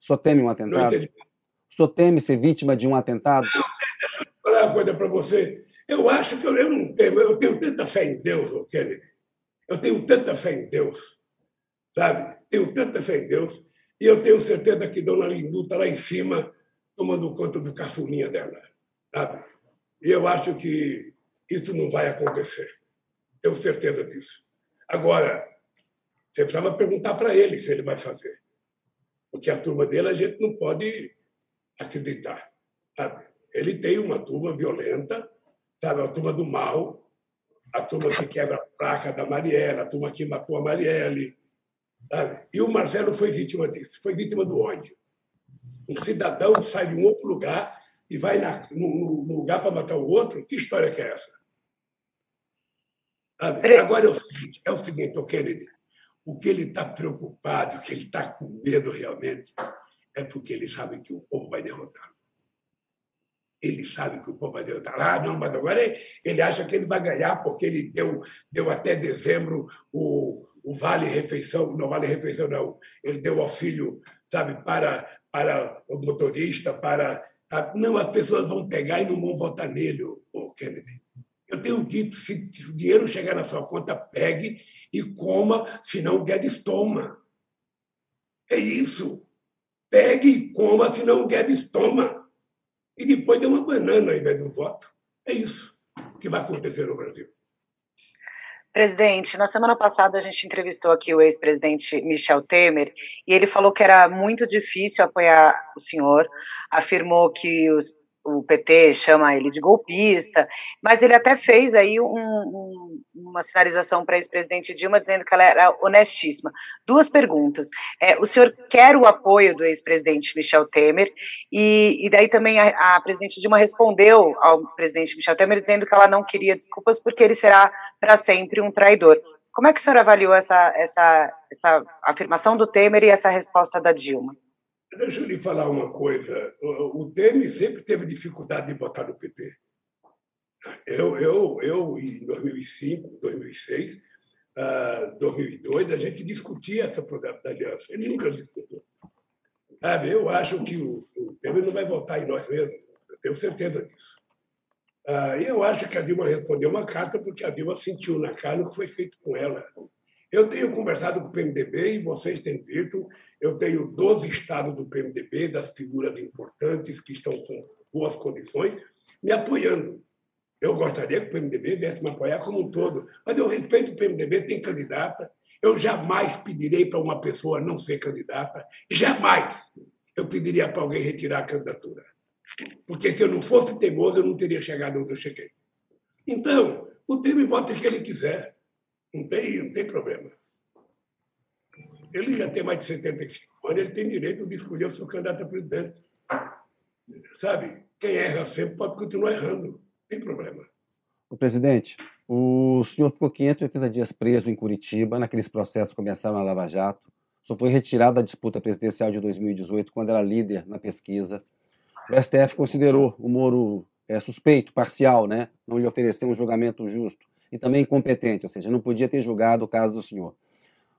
O senhor teme um atentado? O senhor teme ser vítima de um atentado? Vou falar uma coisa para você. Eu acho que eu, eu não tenho, eu tenho tanta fé em Deus, Kennedy. Eu tenho tanta fé em Deus, sabe? Tenho tanta fé em Deus. E eu tenho certeza que Dona Lindu está lá em cima, tomando conta do caçulinha dela, sabe? E eu acho que isso não vai acontecer. Tenho certeza disso. Agora, você precisava perguntar para ele se ele vai fazer. Porque a turma dele a gente não pode acreditar. Sabe? Ele tem uma turma violenta, sabe? a turma do mal, a turma que quebra a placa da Marielle, a turma que matou a Marielle. Sabe? E o Marcelo foi vítima disso, foi vítima do ódio. Um cidadão sai de um outro lugar e vai na, no, no lugar para matar o outro. Que história que é essa? Sabe? Agora é o seguinte, é o seguinte, Kennedy. O que ele está preocupado, o que ele está com medo realmente, é porque ele sabe que o povo vai derrotar. Ele sabe que o povo vai derrotar. Ah, não, mas agora ele acha que ele vai ganhar porque ele deu, deu até dezembro o, o Vale Refeição, não Vale Refeição, não. Ele deu auxílio, sabe, para, para o motorista, para. Não, as pessoas vão pegar e não vão votar nele, o Kennedy. Eu tenho dito: se o dinheiro chegar na sua conta, pegue e coma, senão o Guedes toma. É isso. Pegue e coma, senão o Guedes toma. E depois dê uma banana ao invés do voto. É isso que vai acontecer no Brasil. Presidente, na semana passada a gente entrevistou aqui o ex-presidente Michel Temer e ele falou que era muito difícil apoiar o senhor, afirmou que os, o PT chama ele de golpista, mas ele até fez aí um, um, uma sinalização para ex-presidente Dilma dizendo que ela era honestíssima. Duas perguntas. É, o senhor quer o apoio do ex-presidente Michel Temer? E, e daí também a, a, presidente Dilma respondeu ao presidente Michel Temer dizendo que ela não queria desculpas porque ele será para sempre um traidor. Como é que o senhor avaliou essa, essa, essa afirmação do Temer e essa resposta da Dilma? Deixa eu lhe falar uma coisa. O Temer sempre teve dificuldade de votar no PT. Eu, eu, eu em 2005, 2006, uh, 2002, a gente discutia essa programa da aliança. Ele nunca discutiu. Eu acho que o, o Temer não vai votar em nós mesmos. Eu tenho certeza disso. Uh, e eu acho que a Dilma respondeu uma carta porque a Dilma sentiu na cara o que foi feito com ela. Eu tenho conversado com o PMDB e vocês têm visto. Eu tenho 12 estados do PMDB, das figuras importantes que estão com boas condições, me apoiando. Eu gostaria que o PMDB viesse me apoiar como um todo, mas eu respeito o PMDB, tem candidata. Eu jamais pedirei para uma pessoa não ser candidata, jamais eu pediria para alguém retirar a candidatura. Porque se eu não fosse teimoso, eu não teria chegado onde eu cheguei. Então, o Temer vota o que ele quiser. Não tem, não tem problema. Ele já tem mais de 75 anos, ele tem direito de escolher o seu candidato a presidente. Sabe? Quem erra sempre pode continuar errando. Não tem problema. O presidente, o senhor ficou 580 dias preso em Curitiba, naqueles processos que começaram na Lava Jato. Só foi retirado da disputa presidencial de 2018, quando era líder na pesquisa. o STF considerou o Moro é, suspeito, parcial, né? não lhe ofereceu um julgamento justo e também incompetente, ou seja, não podia ter julgado o caso do senhor.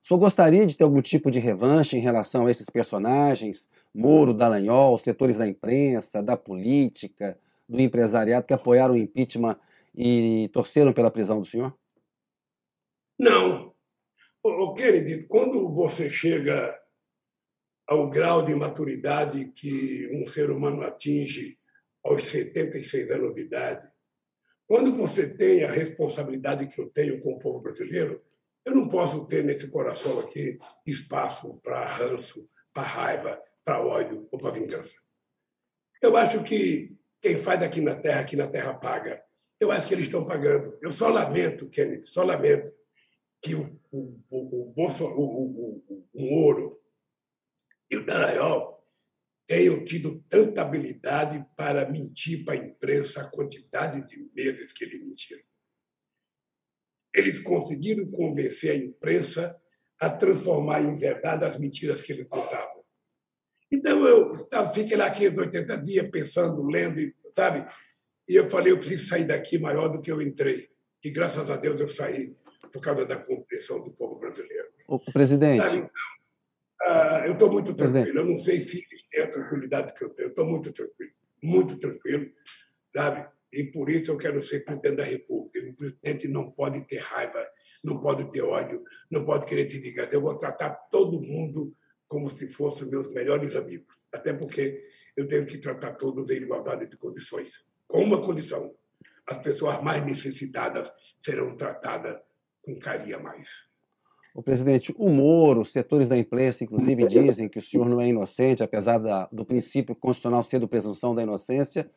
O senhor gostaria de ter algum tipo de revanche em relação a esses personagens, Moro, Dallagnol, setores da imprensa, da política, do empresariado que apoiaram o impeachment e torceram pela prisão do senhor? Não. O Kennedy, quando você chega ao grau de maturidade que um ser humano atinge aos 76 anos de idade, quando você tem a responsabilidade que eu tenho com o povo brasileiro, eu não posso ter nesse coração aqui espaço para ranço, para raiva, para ódio ou para vingança. Eu acho que quem faz aqui na Terra, aqui na Terra paga. Eu acho que eles estão pagando. Eu só lamento, Kennedy, só lamento que o, o, o, o, o, o, o Moro e o Dallagnol tenham tido tanta habilidade para mentir para a imprensa a quantidade de meses que eles mentiram. Eles conseguiram convencer a imprensa a transformar em verdade as mentiras que eles contavam. Então, eu tá, fiquei lá aqueles 80 dias pensando, lendo, sabe? E eu falei, eu preciso sair daqui maior do que eu entrei. E graças a Deus eu saí por causa da compreensão do povo brasileiro. O presidente. Sabe? Então, ah, eu estou muito tranquilo. Eu não sei se é a tranquilidade que eu tenho. Estou muito tranquilo, muito tranquilo, sabe? E por isso eu quero ser presidente da República. O presidente não pode ter raiva, não pode ter ódio, não pode querer se vingar. Eu vou tratar todo mundo como se fossem meus melhores amigos. Até porque eu tenho que tratar todos em igualdade de condições. Com uma condição: as pessoas mais necessitadas serão tratadas com carinho mais. O presidente, o Moro, setores da imprensa, inclusive, dizem que o senhor não é inocente, apesar da, do princípio constitucional ser do presunção da inocência,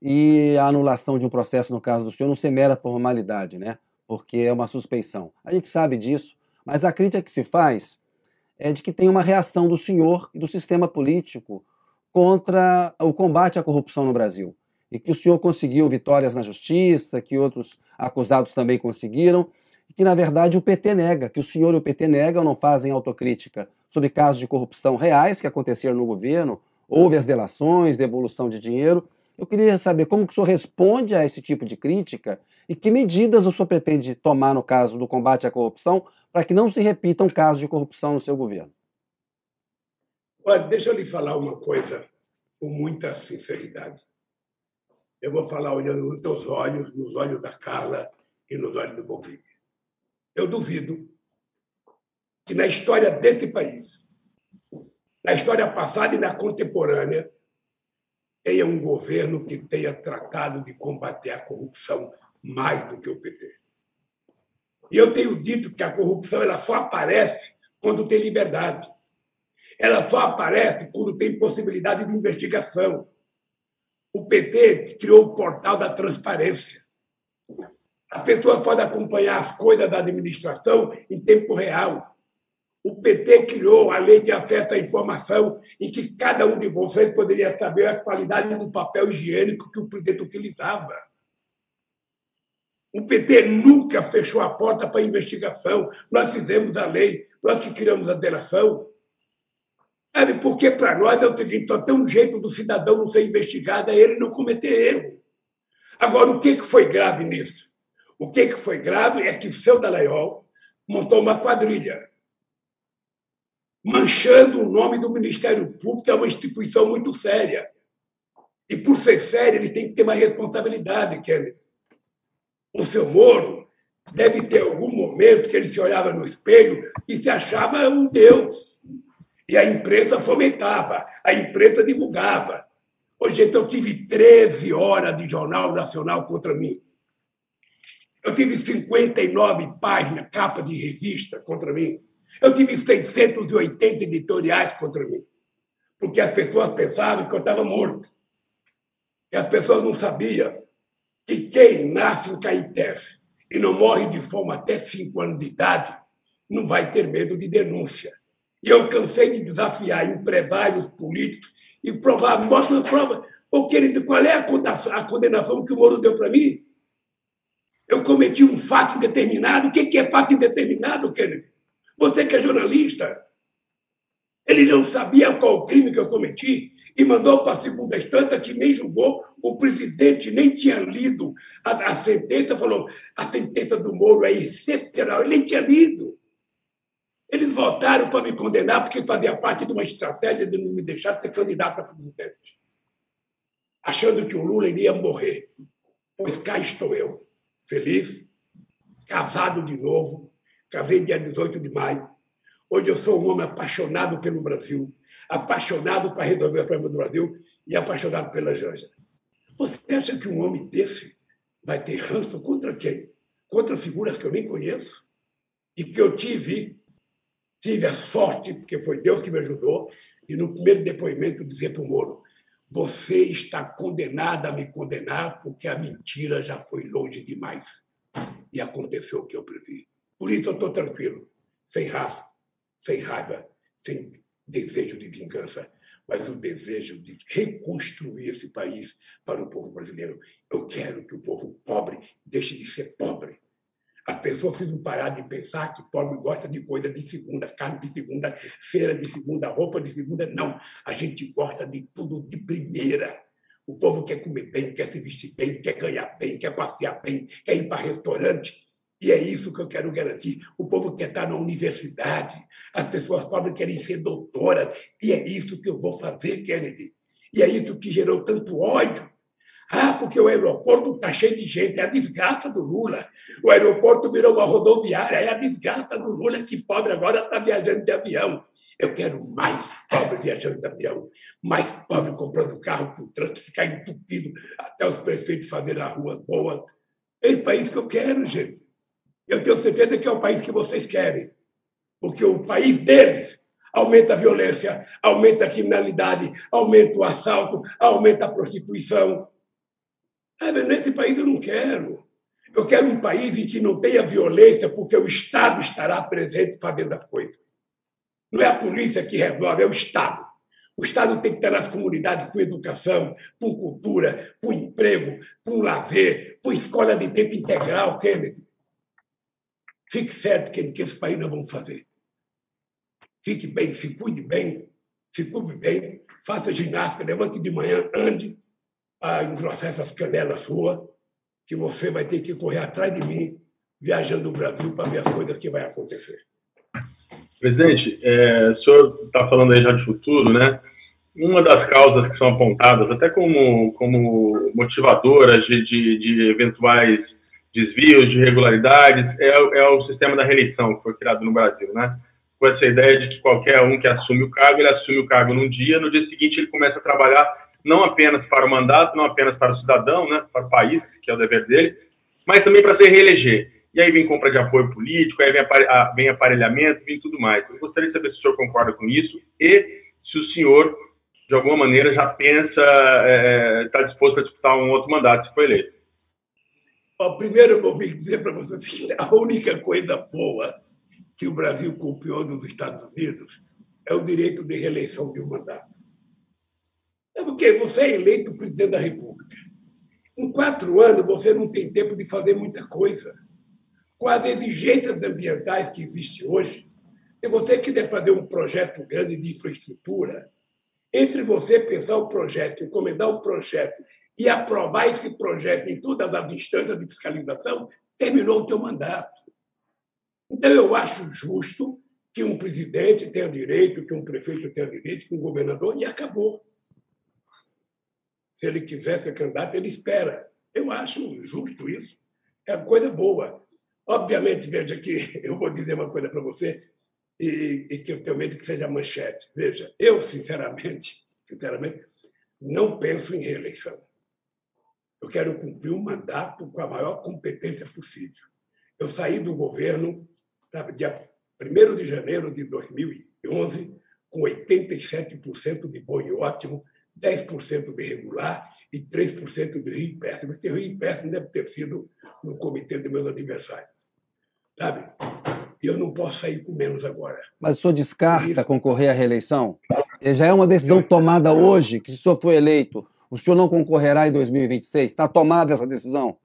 e a anulação de um processo, no caso do senhor, não ser mera formalidade, né? Porque é uma suspeição. A gente sabe disso, mas a crítica que se faz é de que tem uma reação do senhor e do sistema político contra o combate à corrupção no Brasil. E que o senhor conseguiu vitórias na justiça, que outros acusados também conseguiram, que, na verdade, o PT nega, que o senhor e o PT negam, não fazem autocrítica sobre casos de corrupção reais que aconteceram no governo, houve as delações, devolução de dinheiro. Eu queria saber como que o senhor responde a esse tipo de crítica e que medidas o senhor pretende tomar no caso do combate à corrupção para que não se repitam casos de corrupção no seu governo. Olha, deixa eu lhe falar uma coisa com muita sinceridade. Eu vou falar olhando nos teus olhos, nos olhos da Carla e nos olhos do Bonvique eu duvido que na história desse país, na história passada e na contemporânea, tenha um governo que tenha tratado de combater a corrupção mais do que o PT. E eu tenho dito que a corrupção ela só aparece quando tem liberdade. Ela só aparece quando tem possibilidade de investigação. O PT criou o portal da transparência. As pessoas podem acompanhar as coisas da administração em tempo real. O PT criou a lei de acesso à informação, em que cada um de vocês poderia saber a qualidade do papel higiênico que o presidente utilizava. O PT nunca fechou a porta para investigação. Nós fizemos a lei, nós que criamos a delação. Sabe, porque para nós é o seguinte: só tem um jeito do cidadão não ser investigado, é ele não cometer erro. Agora, o que foi grave nisso? O que, que foi grave é que o seu Dallagnol montou uma quadrilha, manchando o nome do Ministério Público, que é uma instituição muito séria. E, por ser séria, ele tem que ter uma responsabilidade, Kennedy. O seu Moro deve ter algum momento que ele se olhava no espelho e se achava um Deus. E a imprensa fomentava, a imprensa divulgava. Hoje, então, eu tive 13 horas de Jornal Nacional contra mim. Eu tive 59 páginas, capa de revista contra mim. Eu tive 680 editoriais contra mim. Porque as pessoas pensavam que eu estava morto. E as pessoas não sabiam que quem nasce em Caetés e não morre de fome até 5 anos de idade não vai ter medo de denúncia. E eu cansei de desafiar empresários políticos e provar, mostra prova. Ô, querido, qual é a condenação que o Moro deu para mim? Eu cometi um fato indeterminado. O que é fato indeterminado, Kennedy? Você que é jornalista. Ele não sabia qual o crime que eu cometi. e mandou para a segunda instância, que nem julgou, o presidente nem tinha lido a, a sentença, falou: a sentença do Moro é excepcional, ele nem tinha lido. Eles votaram para me condenar porque fazia parte de uma estratégia de não me deixar ser candidato a presidente, achando que o Lula iria morrer. Pois cá estou eu, feliz, casado de novo, casei dia 18 de maio. Hoje eu sou um homem apaixonado pelo Brasil, apaixonado para resolver o problema do Brasil e apaixonado pela Janja. Você acha que um homem desse vai ter ranço contra quem? Contra figuras que eu nem conheço e que eu tive tive a sorte, porque foi Deus que me ajudou, e no primeiro depoimento dizer para o Moro: você está condenado a me condenar porque a mentira já foi longe demais. E aconteceu o que eu previ. Por isso eu estou tranquilo, sem raça, sem raiva, sem desejo de vingança, mas o desejo de reconstruir esse país para o povo brasileiro. Eu quero que o povo pobre deixe de ser pobre. As pessoas precisam parar de pensar que pobre gosta de coisa de segunda, carne de segunda, feira de segunda, roupa de segunda. Não. A gente gosta de tudo de primeira. O povo quer comer bem, quer se vestir bem, quer ganhar bem, quer passear bem, quer ir para restaurante. E é isso que eu quero garantir. O povo quer estar na universidade, as pessoas pobres querem ser doutoras, e é isso que eu vou fazer, Kennedy. E é isso que gerou tanto ódio. Ah, porque o aeroporto está cheio de gente, é a desgraça do Lula. O aeroporto virou uma rodoviária, é a desgraça do Lula, que pobre agora está viajando de avião. Eu quero mais pobre viajando de avião, mais pobre comprando carro para o trânsito, ficar entupido até os prefeitos fazerem a rua boa. É esse país que eu quero, gente. Eu tenho certeza que é o país que vocês querem, porque o país deles aumenta a violência, aumenta a criminalidade, aumenta o assalto, aumenta a prostituição. Ah, nesse país eu não quero. Eu quero um país em que não tenha violência, porque o Estado estará presente fazendo as coisas. Não é a polícia que resolve, é o Estado. O Estado tem que estar nas comunidades com educação, com cultura, com emprego, com lazer, com escola de tempo integral, Kennedy. Fique certo que, que esse país nós vamos fazer. Fique bem, se cuide bem, se cuide bem, faça ginástica, levante de manhã, ande, a engrossar essas canelas suas, que você vai ter que correr atrás de mim, viajando o Brasil para ver as coisas que vai acontecer. Presidente, é, o senhor está falando aí já de futuro, né? Uma das causas que são apontadas, até como, como motivadoras de, de, de eventuais desvios, de irregularidades, é, é, o sistema da reeleição que foi criado no Brasil, né? Com essa ideia de que qualquer um que assume o cargo, ele assume o cargo num dia, no dia seguinte ele começa a trabalhar não apenas para o mandato, não apenas para o cidadão, né, para o país, que é o dever dele, mas também para se reeleger. E aí vem compra de apoio político, aí vem, vem aparelhamento, vem tudo mais. Eu gostaria de saber se o senhor concorda com isso e se o senhor, de alguma maneira, já pensa, está é, tá disposto a disputar um outro mandato se for eleito. Bom, primeiro, eu vou dizer para vocês que a única coisa boa que o Brasil copiou dos Estados Unidos é o direito de reeleição de um mandato. É porque você é eleito presidente da República. Em quatro anos, você não tem tempo de fazer muita coisa. Com as exigências ambientais que existem hoje, se você quiser fazer um projeto grande de infraestrutura, entre você pensar o projeto, encomendar o projeto e aprovar esse projeto em todas as instâncias de fiscalização, terminou o teu mandato. Então, eu acho justo que um presidente tenha direito, que um prefeito tenha direito, que um governador, e acabou. Se ele quiser ser candidato, ele espera. Eu acho justo isso. É coisa boa. Obviamente, veja que eu vou dizer uma coisa para você e, e, que eu tenho medo que seja manchete. Veja, eu, sinceramente, sinceramente, não penso em reeleição. Eu quero cumprir um mandato com a maior competência possível. Eu saí do governo sabe, dia 1 de janeiro de 2011 com 87% de bom e ótimo, 10% de regular e 3% de rio péssimo. Esse rio péssimo deve ter sido no comitê dos meus adversários. Sabe? E eu não posso sair com menos agora. Mas o senhor descarta Isso. concorrer à reeleição? Já é uma decisão tomada hoje, que se o senhor for eleito, o senhor não concorrerá em 2026? Está tomada essa decisão?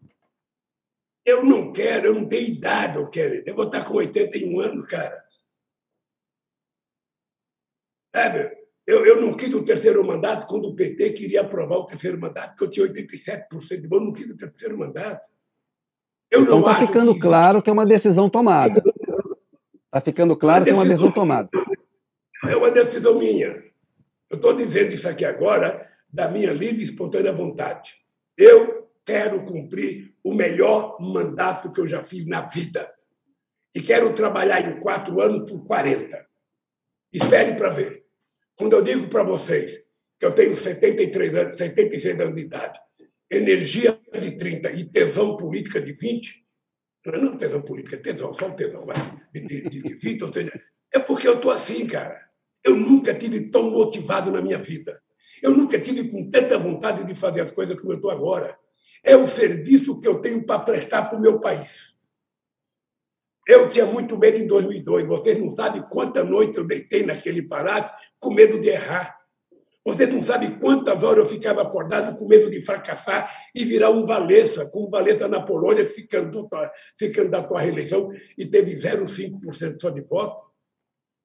Eu não quero, eu não tenho idade, eu quero. Eu vou estar com 81 anos, cara. Sabe? Eu, eu não quis o terceiro mandato quando o PT queria aprovar o terceiro mandato, porque eu tinha 87% de voto, não quis o terceiro mandato. Eu então está ficando que claro que é uma decisão tomada. Está ficando claro que é uma decisão tomada. É uma decisão minha. Eu estou dizendo isso aqui agora da minha livre e espontânea vontade. Eu quero cumprir o melhor mandato que eu já fiz na vida. E quero trabalhar em quatro anos por 40. Espere para ver. Quando eu digo para vocês que eu tenho 73 anos, 76 anos de idade, energia de 30 e tesão política de 20, não é não tesão política, é tesão, só tesão, de, de, de 20, ou seja, é porque eu estou assim, cara. Eu nunca tive tão motivado na minha vida. Eu nunca tive com tanta vontade de fazer as coisas como eu estou agora. É o serviço que eu tenho para prestar para o meu país. Eu tinha muito medo em 2002. Vocês não sabem quanta noite eu deitei naquele palácio com medo de errar. Vocês não sabem quantas horas eu ficava acordado com medo de fracassar e virar um Valessa, como Valessa na Polônia, que se candidatou, se candidatou à reeleição e teve 0,5% só de voto.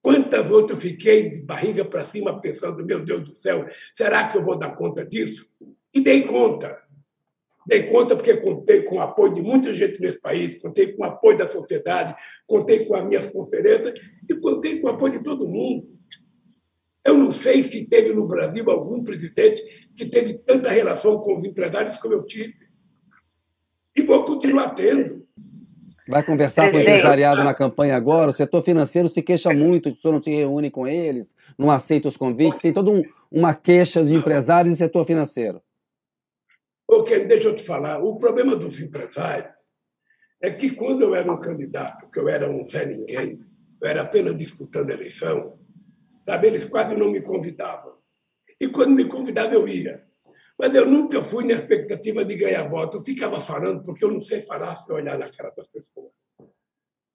Quantas outras eu fiquei de barriga para cima pensando, meu Deus do céu, será que eu vou dar conta disso? E dei conta. Dei conta porque contei com o apoio de muita gente nesse país, contei com o apoio da sociedade, contei com as minhas conferências e contei com o apoio de todo mundo. Eu não sei se teve no Brasil algum presidente que teve tanta relação com os empresários como eu tive. E vou continuar tendo. Vai conversar com o empresariado na campanha agora? O setor financeiro se queixa muito de que o senhor não se reúne com eles, não aceita os convites. Tem toda um, uma queixa de empresários e setor financeiro. Ok, deixa eu te falar. O problema dos empresários é que quando eu era um candidato, que eu era um Zé Ninguém, eu era apenas disputando a eleição, Sabe? Eles quase não me convidavam. E quando me convidavam, eu ia. Mas eu nunca fui na expectativa de ganhar voto. Eu ficava falando, porque eu não sei falar se olhar na cara das pessoas.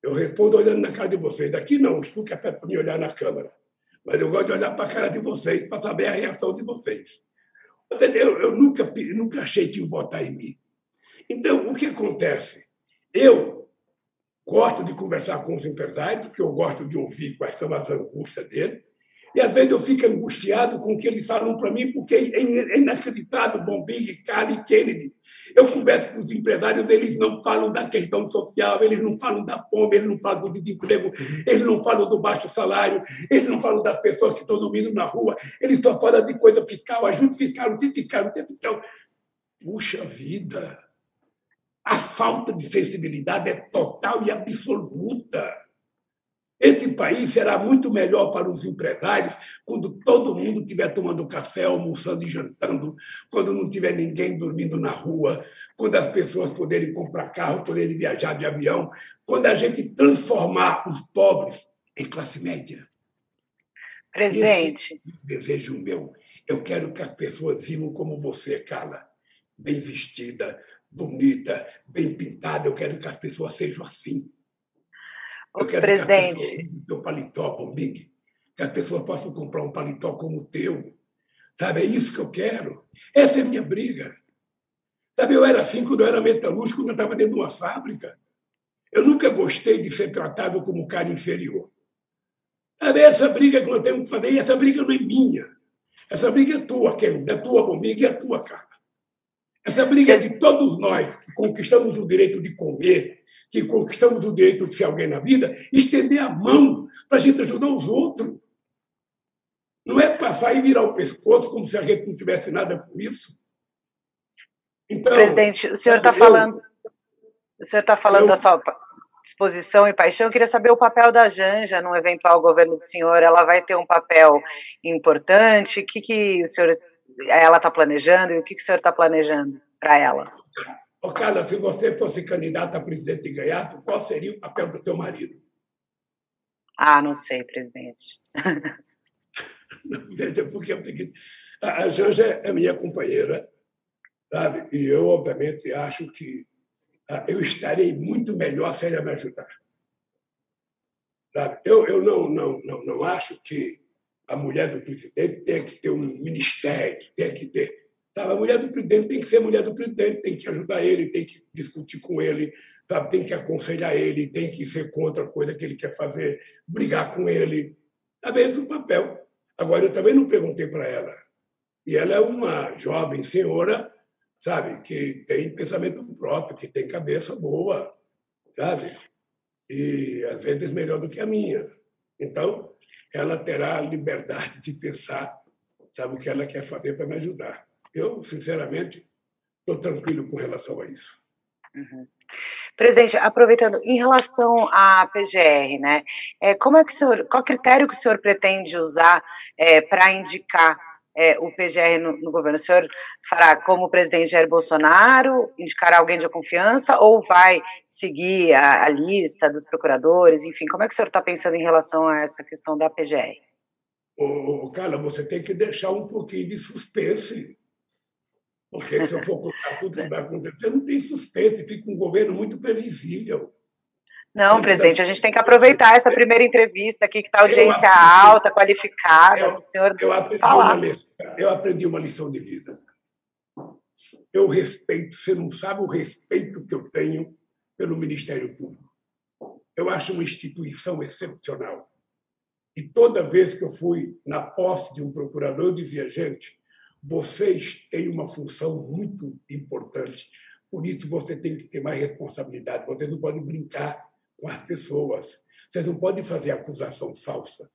Eu respondo olhando na cara de vocês. Aqui não, estou que é para me olhar na câmera. Mas eu gosto de olhar para a cara de vocês para saber a reação de vocês. Eu, eu nunca, nunca achei que iam votar em mim. Então, o que acontece? Eu gosto de conversar com os empresários, porque eu gosto de ouvir quais são as angústias deles. E às vezes eu fico angustiado com o que eles falam para mim, porque é inacreditável, Bombig, Cali, Kennedy. Eu converso com os empresários, eles não falam da questão social, eles não falam da fome, eles não falam do desemprego, eles não falam do baixo salário, eles não falam das pessoas que estão dormindo na rua, eles só falam de coisa fiscal, ajuda fiscal, não tem fiscal, não tem fiscal. Puxa vida! A falta de sensibilidade é total e absoluta. Esse país será muito melhor para os empresários quando todo mundo estiver tomando café, almoçando e jantando, quando não tiver ninguém dormindo na rua, quando as pessoas poderem comprar carro, poderem viajar de avião, quando a gente transformar os pobres em classe média. Presidente. Esse é desejo meu. Eu quero que as pessoas vivam como você, Carla, bem vestida, bonita, bem pintada. Eu quero que as pessoas sejam assim. Eu quero presidente. que teu paletó comigo, que as pessoas possam comprar um paletó como o teu. Sabe, é isso que eu quero. Essa é a minha briga. Sabe, eu era assim quando eu era metalúrgico, quando eu estava dentro de uma fábrica. Eu nunca gostei de ser tratado como cara inferior. Sabe, essa briga que nós temos que fazer, e essa briga não é minha. Essa briga é tua, Ken, é tua comigo e é tua, cara. Essa briga é de todos nós que conquistamos o direito de comer, que conquistamos o direito de ser alguém na vida, estender a mão para a gente ajudar os outros. Não é passar e virar o pescoço como se a gente não tivesse nada com isso. Então, Presidente, o senhor está falando, o senhor está falando eu, da sua disposição e paixão. Eu queria saber o papel da Janja no eventual governo do senhor. Ela vai ter um papel importante? O que, que o senhor, ela está planejando e o que, que o senhor está planejando para ela? Ô, Carla, se você fosse candidata a presidente e ganhasse, qual seria o papel do teu marido? Ah, não sei, presidente. Veja, porque a Janja é minha companheira, sabe? E eu, obviamente, acho que ah, eu estarei muito melhor se ela me ajudar. Sabe? Eu, eu não, não, não, não acho que a mulher do presidente tenha que ter um ministério, tenha que ter Sabe? A mulher do presidente tem que ser mulher do presidente, tem que ajudar ele, tem que discutir com ele, sabe? tem que aconselhar ele, tem que ser contra a coisa que ele quer fazer, brigar com ele. Sabe? Esse é o papel. Agora, eu também não perguntei para ela. E ela é uma jovem senhora, sabe, que tem pensamento próprio, que tem cabeça boa, sabe? E às vezes melhor do que a minha. Então, ela terá liberdade de pensar, sabe, o que ela quer fazer para me ajudar. Eu, sinceramente, estou tranquilo com relação a isso. Uhum. Presidente, aproveitando, em relação à PGR, né, é, como é que o senhor, qual critério que o senhor pretende usar é, para indicar é, o PGR no, no, governo? O senhor fará como o presidente Jair Bolsonaro, indicará alguém de confiança ou vai seguir a, a lista dos procuradores? Enfim, como é que o senhor está pensando em relação a essa questão da PGR? Ô, Carla, você tem que deixar um pouquinho de suspense. Porque se eu for contar tudo que vai acontecer, não tem suspeita, fica um governo muito previsível. Não, presidente, a gente tem que aproveitar essa primeira entrevista aqui, que está audiência aprendi, alta, qualificada. Eu, o senhor eu aprendi, falar. Uma, eu aprendi uma lição de vida. Eu respeito, você não sabe o respeito que eu tenho pelo Ministério Público. Eu acho uma instituição excepcional. E toda vez que eu fui na posse de um procurador, eu dizia, gente, vocês têm uma função muito importante. Por isso, você tem que ter mais responsabilidade. Vocês não podem brincar com as pessoas. Vocês não podem fazer acusação falsa.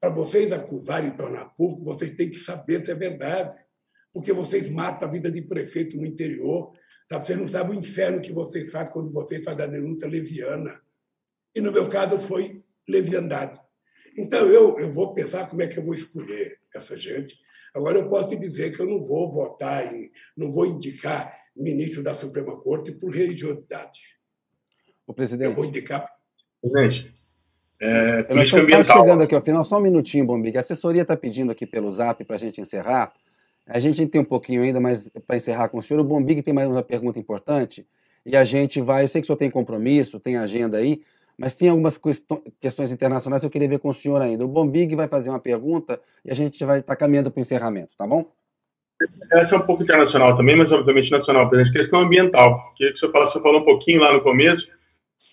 Para vocês acusarem e tornar público, vocês têm que saber se é verdade. Porque vocês matam a vida de prefeito no interior. Tá? Vocês não sabem o inferno que vocês fazem quando vocês fazem a denúncia leviana. E, no meu caso, foi leviandade. Então, eu, eu vou pensar como é que eu vou escolher essa gente Agora, eu posso te dizer que eu não vou votar e não vou indicar ministro da Suprema Corte por religiosidade. O presidente. Eu vou indicar. Presidente. É, política ambiental. Está chegando aqui ao final, só um minutinho, Bombig. A assessoria está pedindo aqui pelo zap para a gente encerrar. A gente tem um pouquinho ainda, mas para encerrar com o senhor, o Bombig tem mais uma pergunta importante. E a gente vai. Eu sei que o senhor tem compromisso, tem agenda aí, mas tem algumas questões internacionais que eu queria ver com o senhor ainda. O Bombig vai fazer uma pergunta e a gente vai estar caminhando para o encerramento, tá bom? Essa é um pouco internacional também, mas obviamente nacional, presidente. Questão ambiental. Queria que o senhor falasse, o senhor falou um pouquinho lá no começo,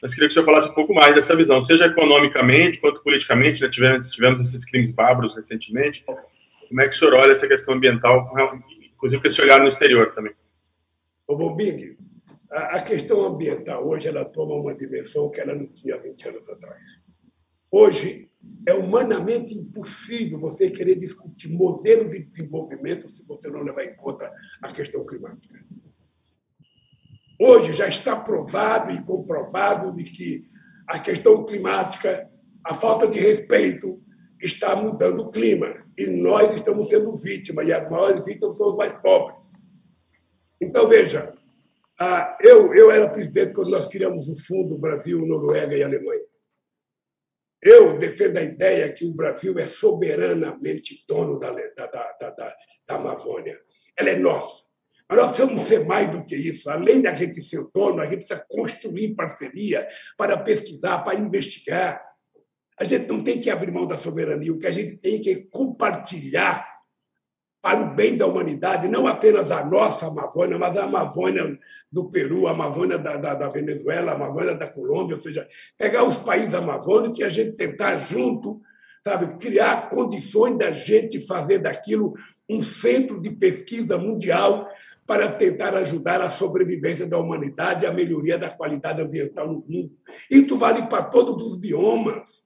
mas queria que o senhor falasse um pouco mais dessa visão, seja economicamente quanto politicamente, né? tivemos, tivemos esses crimes bárbaros recentemente. Como é que o senhor olha essa questão ambiental, inclusive com esse olhar no exterior também? Ô, Bombig, a, questão ambiental hoje ela toma uma dimensão que ela não tinha 20 anos atrás. Hoje é humanamente impossível você querer discutir modelo de desenvolvimento se você não levar em conta a questão climática. Hoje já está provado e comprovado de que a questão climática, a falta de respeito, está mudando o clima. E nós estamos sendo vítimas, e as maiores vítimas são os mais pobres. Então, veja, ah, eu, eu era presidente quando nós criamos o Fundo Brasil, Noruega e Alemanha. Eu defendo a ideia que o Brasil é soberanamente dono da, da, da, da, da Amazônia. Ela é nossa. Mas nós precisamos ser mais do que isso. Além da gente ser dono, a gente precisa construir parceria para pesquisar, para investigar. A gente não tem que abrir mão da soberania, o que a gente tem que compartilhar para o bem da humanidade, não apenas a nossa Amazônia, mas a Amazônia do Peru, a Amazônia da, da, da Venezuela, a Amazônia da Colômbia, ou seja, pegar os países amazônicos e a gente tentar junto, sabe, criar condições da gente fazer daquilo um centro de pesquisa mundial para tentar ajudar a sobrevivência da humanidade e a melhoria da qualidade ambiental no mundo. Isso vale para todos os biomas.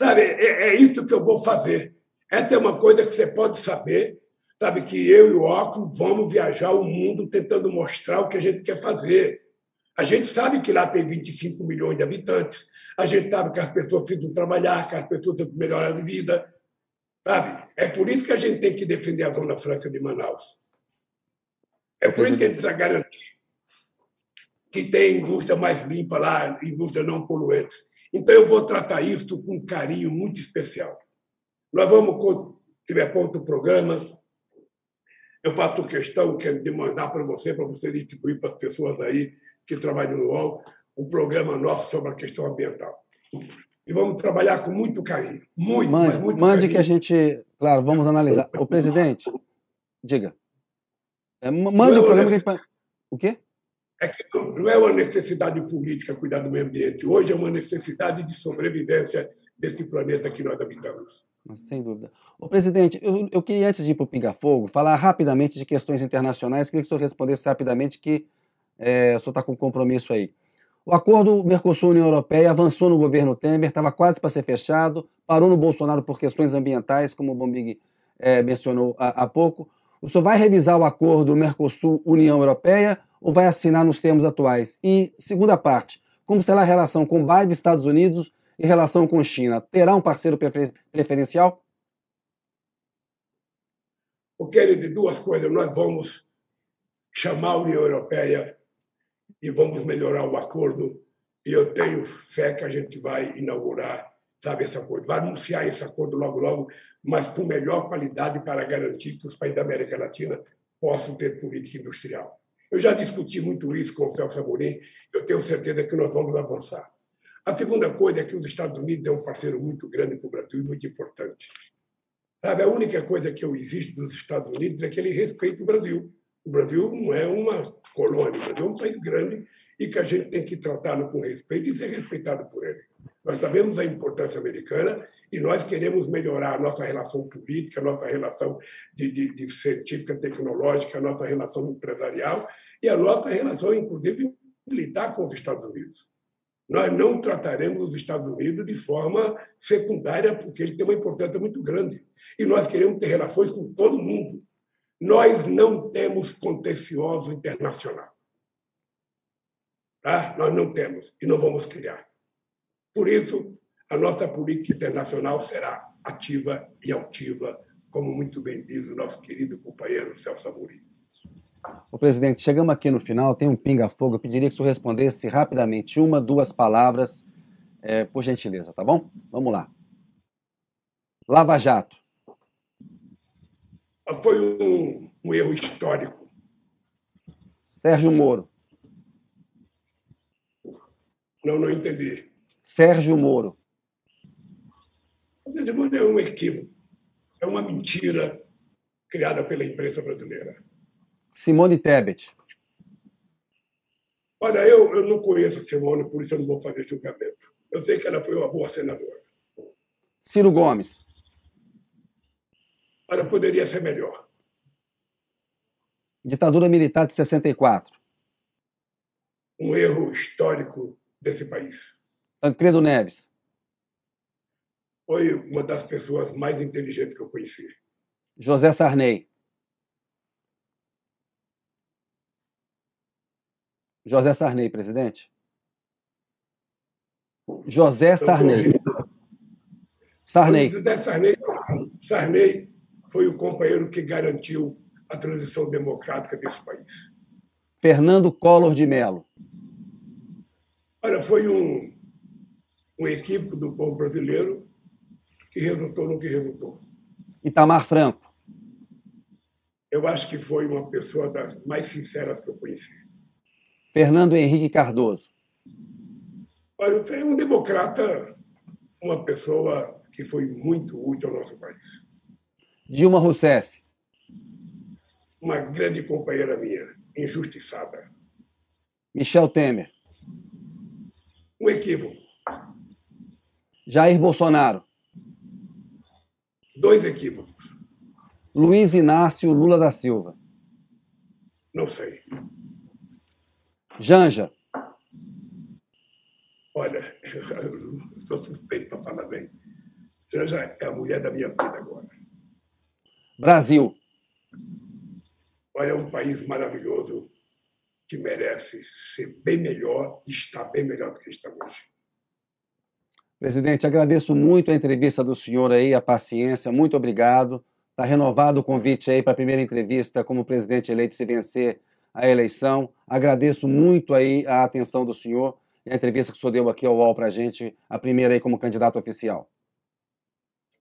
Sabe, é, é isso que eu vou fazer. Essa é uma coisa que você pode saber, sabe? Que eu e o Óculos vamos viajar o mundo tentando mostrar o que a gente quer fazer. A gente sabe que lá tem 25 milhões de habitantes. A gente sabe que as pessoas precisam trabalhar, que as pessoas precisam melhorar de vida. Sabe? É por isso que a gente tem que defender a Zona Franca de Manaus. É por isso que a gente precisa garantir que tem indústria mais limpa lá, indústria não poluente. Então, eu vou tratar isso com um carinho muito especial. Nós vamos, quando tiver ponto o programa, eu faço questão de mandar para você, para você distribuir para as pessoas aí que trabalham no UOL, o programa nosso sobre a questão ambiental. E vamos trabalhar com muito carinho. Muito, mande, muito mande carinho. que a gente, claro, vamos analisar. O presidente, diga. É, mande é o programa necess... que O quê? É que não é uma necessidade política cuidar do meio ambiente. Hoje é uma necessidade de sobrevivência desse planeta que nós habitamos. Sem dúvida. Ô, presidente, eu, eu queria, antes de ir para o Pinga Fogo, falar rapidamente de questões internacionais. Queria que o senhor respondesse rapidamente, que é, o senhor está com compromisso aí. O acordo Mercosul-União Europeia avançou no governo Temer, estava quase para ser fechado, parou no Bolsonaro por questões ambientais, como o Bombig é, mencionou há, há pouco. O senhor vai revisar o acordo Mercosul-União Europeia ou vai assinar nos termos atuais? E, segunda parte, como será a relação com Biden, Estados Unidos e relação com China? Terá um parceiro prefer preferencial? O de duas coisas. Nós vamos chamar a União Europeia e vamos melhorar o acordo. E eu tenho fé que a gente vai inaugurar, sabe, esse acordo. Vai anunciar esse acordo logo, logo, mas com melhor qualidade para garantir que os países da América Latina possam ter política industrial. Eu já discuti muito isso com o Celso Amorim, eu tenho certeza que nós vamos avançar. A segunda coisa é que os Estados Unidos é um parceiro muito grande para o Brasil e muito importante. Sabe, a única coisa que eu exijo dos Estados Unidos é que ele respeite o Brasil. O Brasil não é uma colônia, o Brasil é um país grande e que a gente tem que tratá-lo com respeito e ser respeitado por ele. Nós sabemos a importância americana e nós queremos melhorar a nossa relação política, a nossa relação de, de, de científica, tecnológica, a nossa relação empresarial e a nossa relação, inclusive, militar com os Estados Unidos. Nós não trataremos os Estados Unidos de forma secundária, porque ele tem uma importância muito grande. E nós queremos ter relações com todo mundo. Nós não temos contencioso internacional. Tá? Nós não temos e não vamos criar. Por isso, a nossa política internacional será ativa e altiva, como muito bem diz o nosso querido companheiro Celso Amorim. O presidente, chegamos aqui no final, tem um pinga-fogo. Eu pediria que o senhor respondesse rapidamente, uma, duas palavras, é, por gentileza, tá bom? Vamos lá. Lava Jato. Foi um, um erro histórico. Sérgio Moro. Não, não entendi. Sérgio Moro. Sérgio Moro é um equívoco. É uma mentira criada pela imprensa brasileira. Simone Tebet. Olha, eu, eu não conheço a Simone, por isso eu não vou fazer julgamento. Eu sei que ela foi uma boa senadora. Ciro Gomes. Olha, poderia ser melhor. Ditadura militar de 64. Um erro histórico desse país. Tancredo Neves. Foi uma das pessoas mais inteligentes que eu conheci. José Sarney. José Sarney, presidente. José Sarney. Sarney. José Sarney. Sarney foi o companheiro que garantiu a transição democrática desse país. Fernando Collor de Mello. Olha, foi um, um equívoco do povo brasileiro que resultou no que resultou. Itamar Franco. Eu acho que foi uma pessoa das mais sinceras que eu conheci. Fernando Henrique Cardoso. Olha, foi um democrata, uma pessoa que foi muito útil ao nosso país. Dilma Rousseff. Uma grande companheira minha, injustiçada. Michel Temer. Um equívoco. Jair Bolsonaro. Dois equívocos. Luiz Inácio Lula da Silva. Não sei. Janja. Olha, eu sou suspeito para falar bem. Janja é a mulher da minha vida agora. Brasil. Olha, é um país maravilhoso que merece ser bem melhor e está bem melhor do que está hoje. Presidente, agradeço muito a entrevista do senhor aí, a paciência, muito obrigado. Está renovado o convite aí para a primeira entrevista como presidente eleito se vencer a eleição. Agradeço muito aí a atenção do senhor e a entrevista que o senhor deu aqui ao UOL para a gente, a primeira aí como candidato oficial.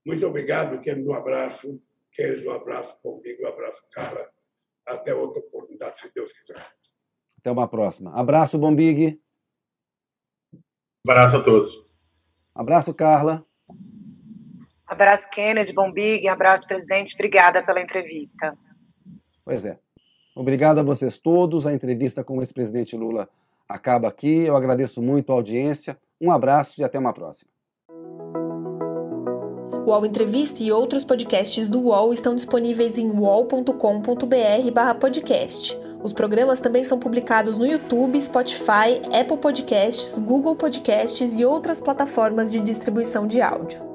Muito obrigado, quero um abraço, quero um abraço comigo, um abraço, cara. Até outra oportunidade, se Deus quiser. Até uma próxima. Abraço, Bombig. Abraço a todos. Abraço, Carla. Abraço, Kennedy, Bombig. Abraço, presidente. Obrigada pela entrevista. Pois é. Obrigado a vocês todos. A entrevista com o ex-presidente Lula acaba aqui. Eu agradeço muito a audiência. Um abraço e até uma próxima. O UOL Entrevista e outros podcasts do UOL estão disponíveis em uol.com.br/podcast. Os programas também são publicados no YouTube, Spotify, Apple Podcasts, Google Podcasts e outras plataformas de distribuição de áudio.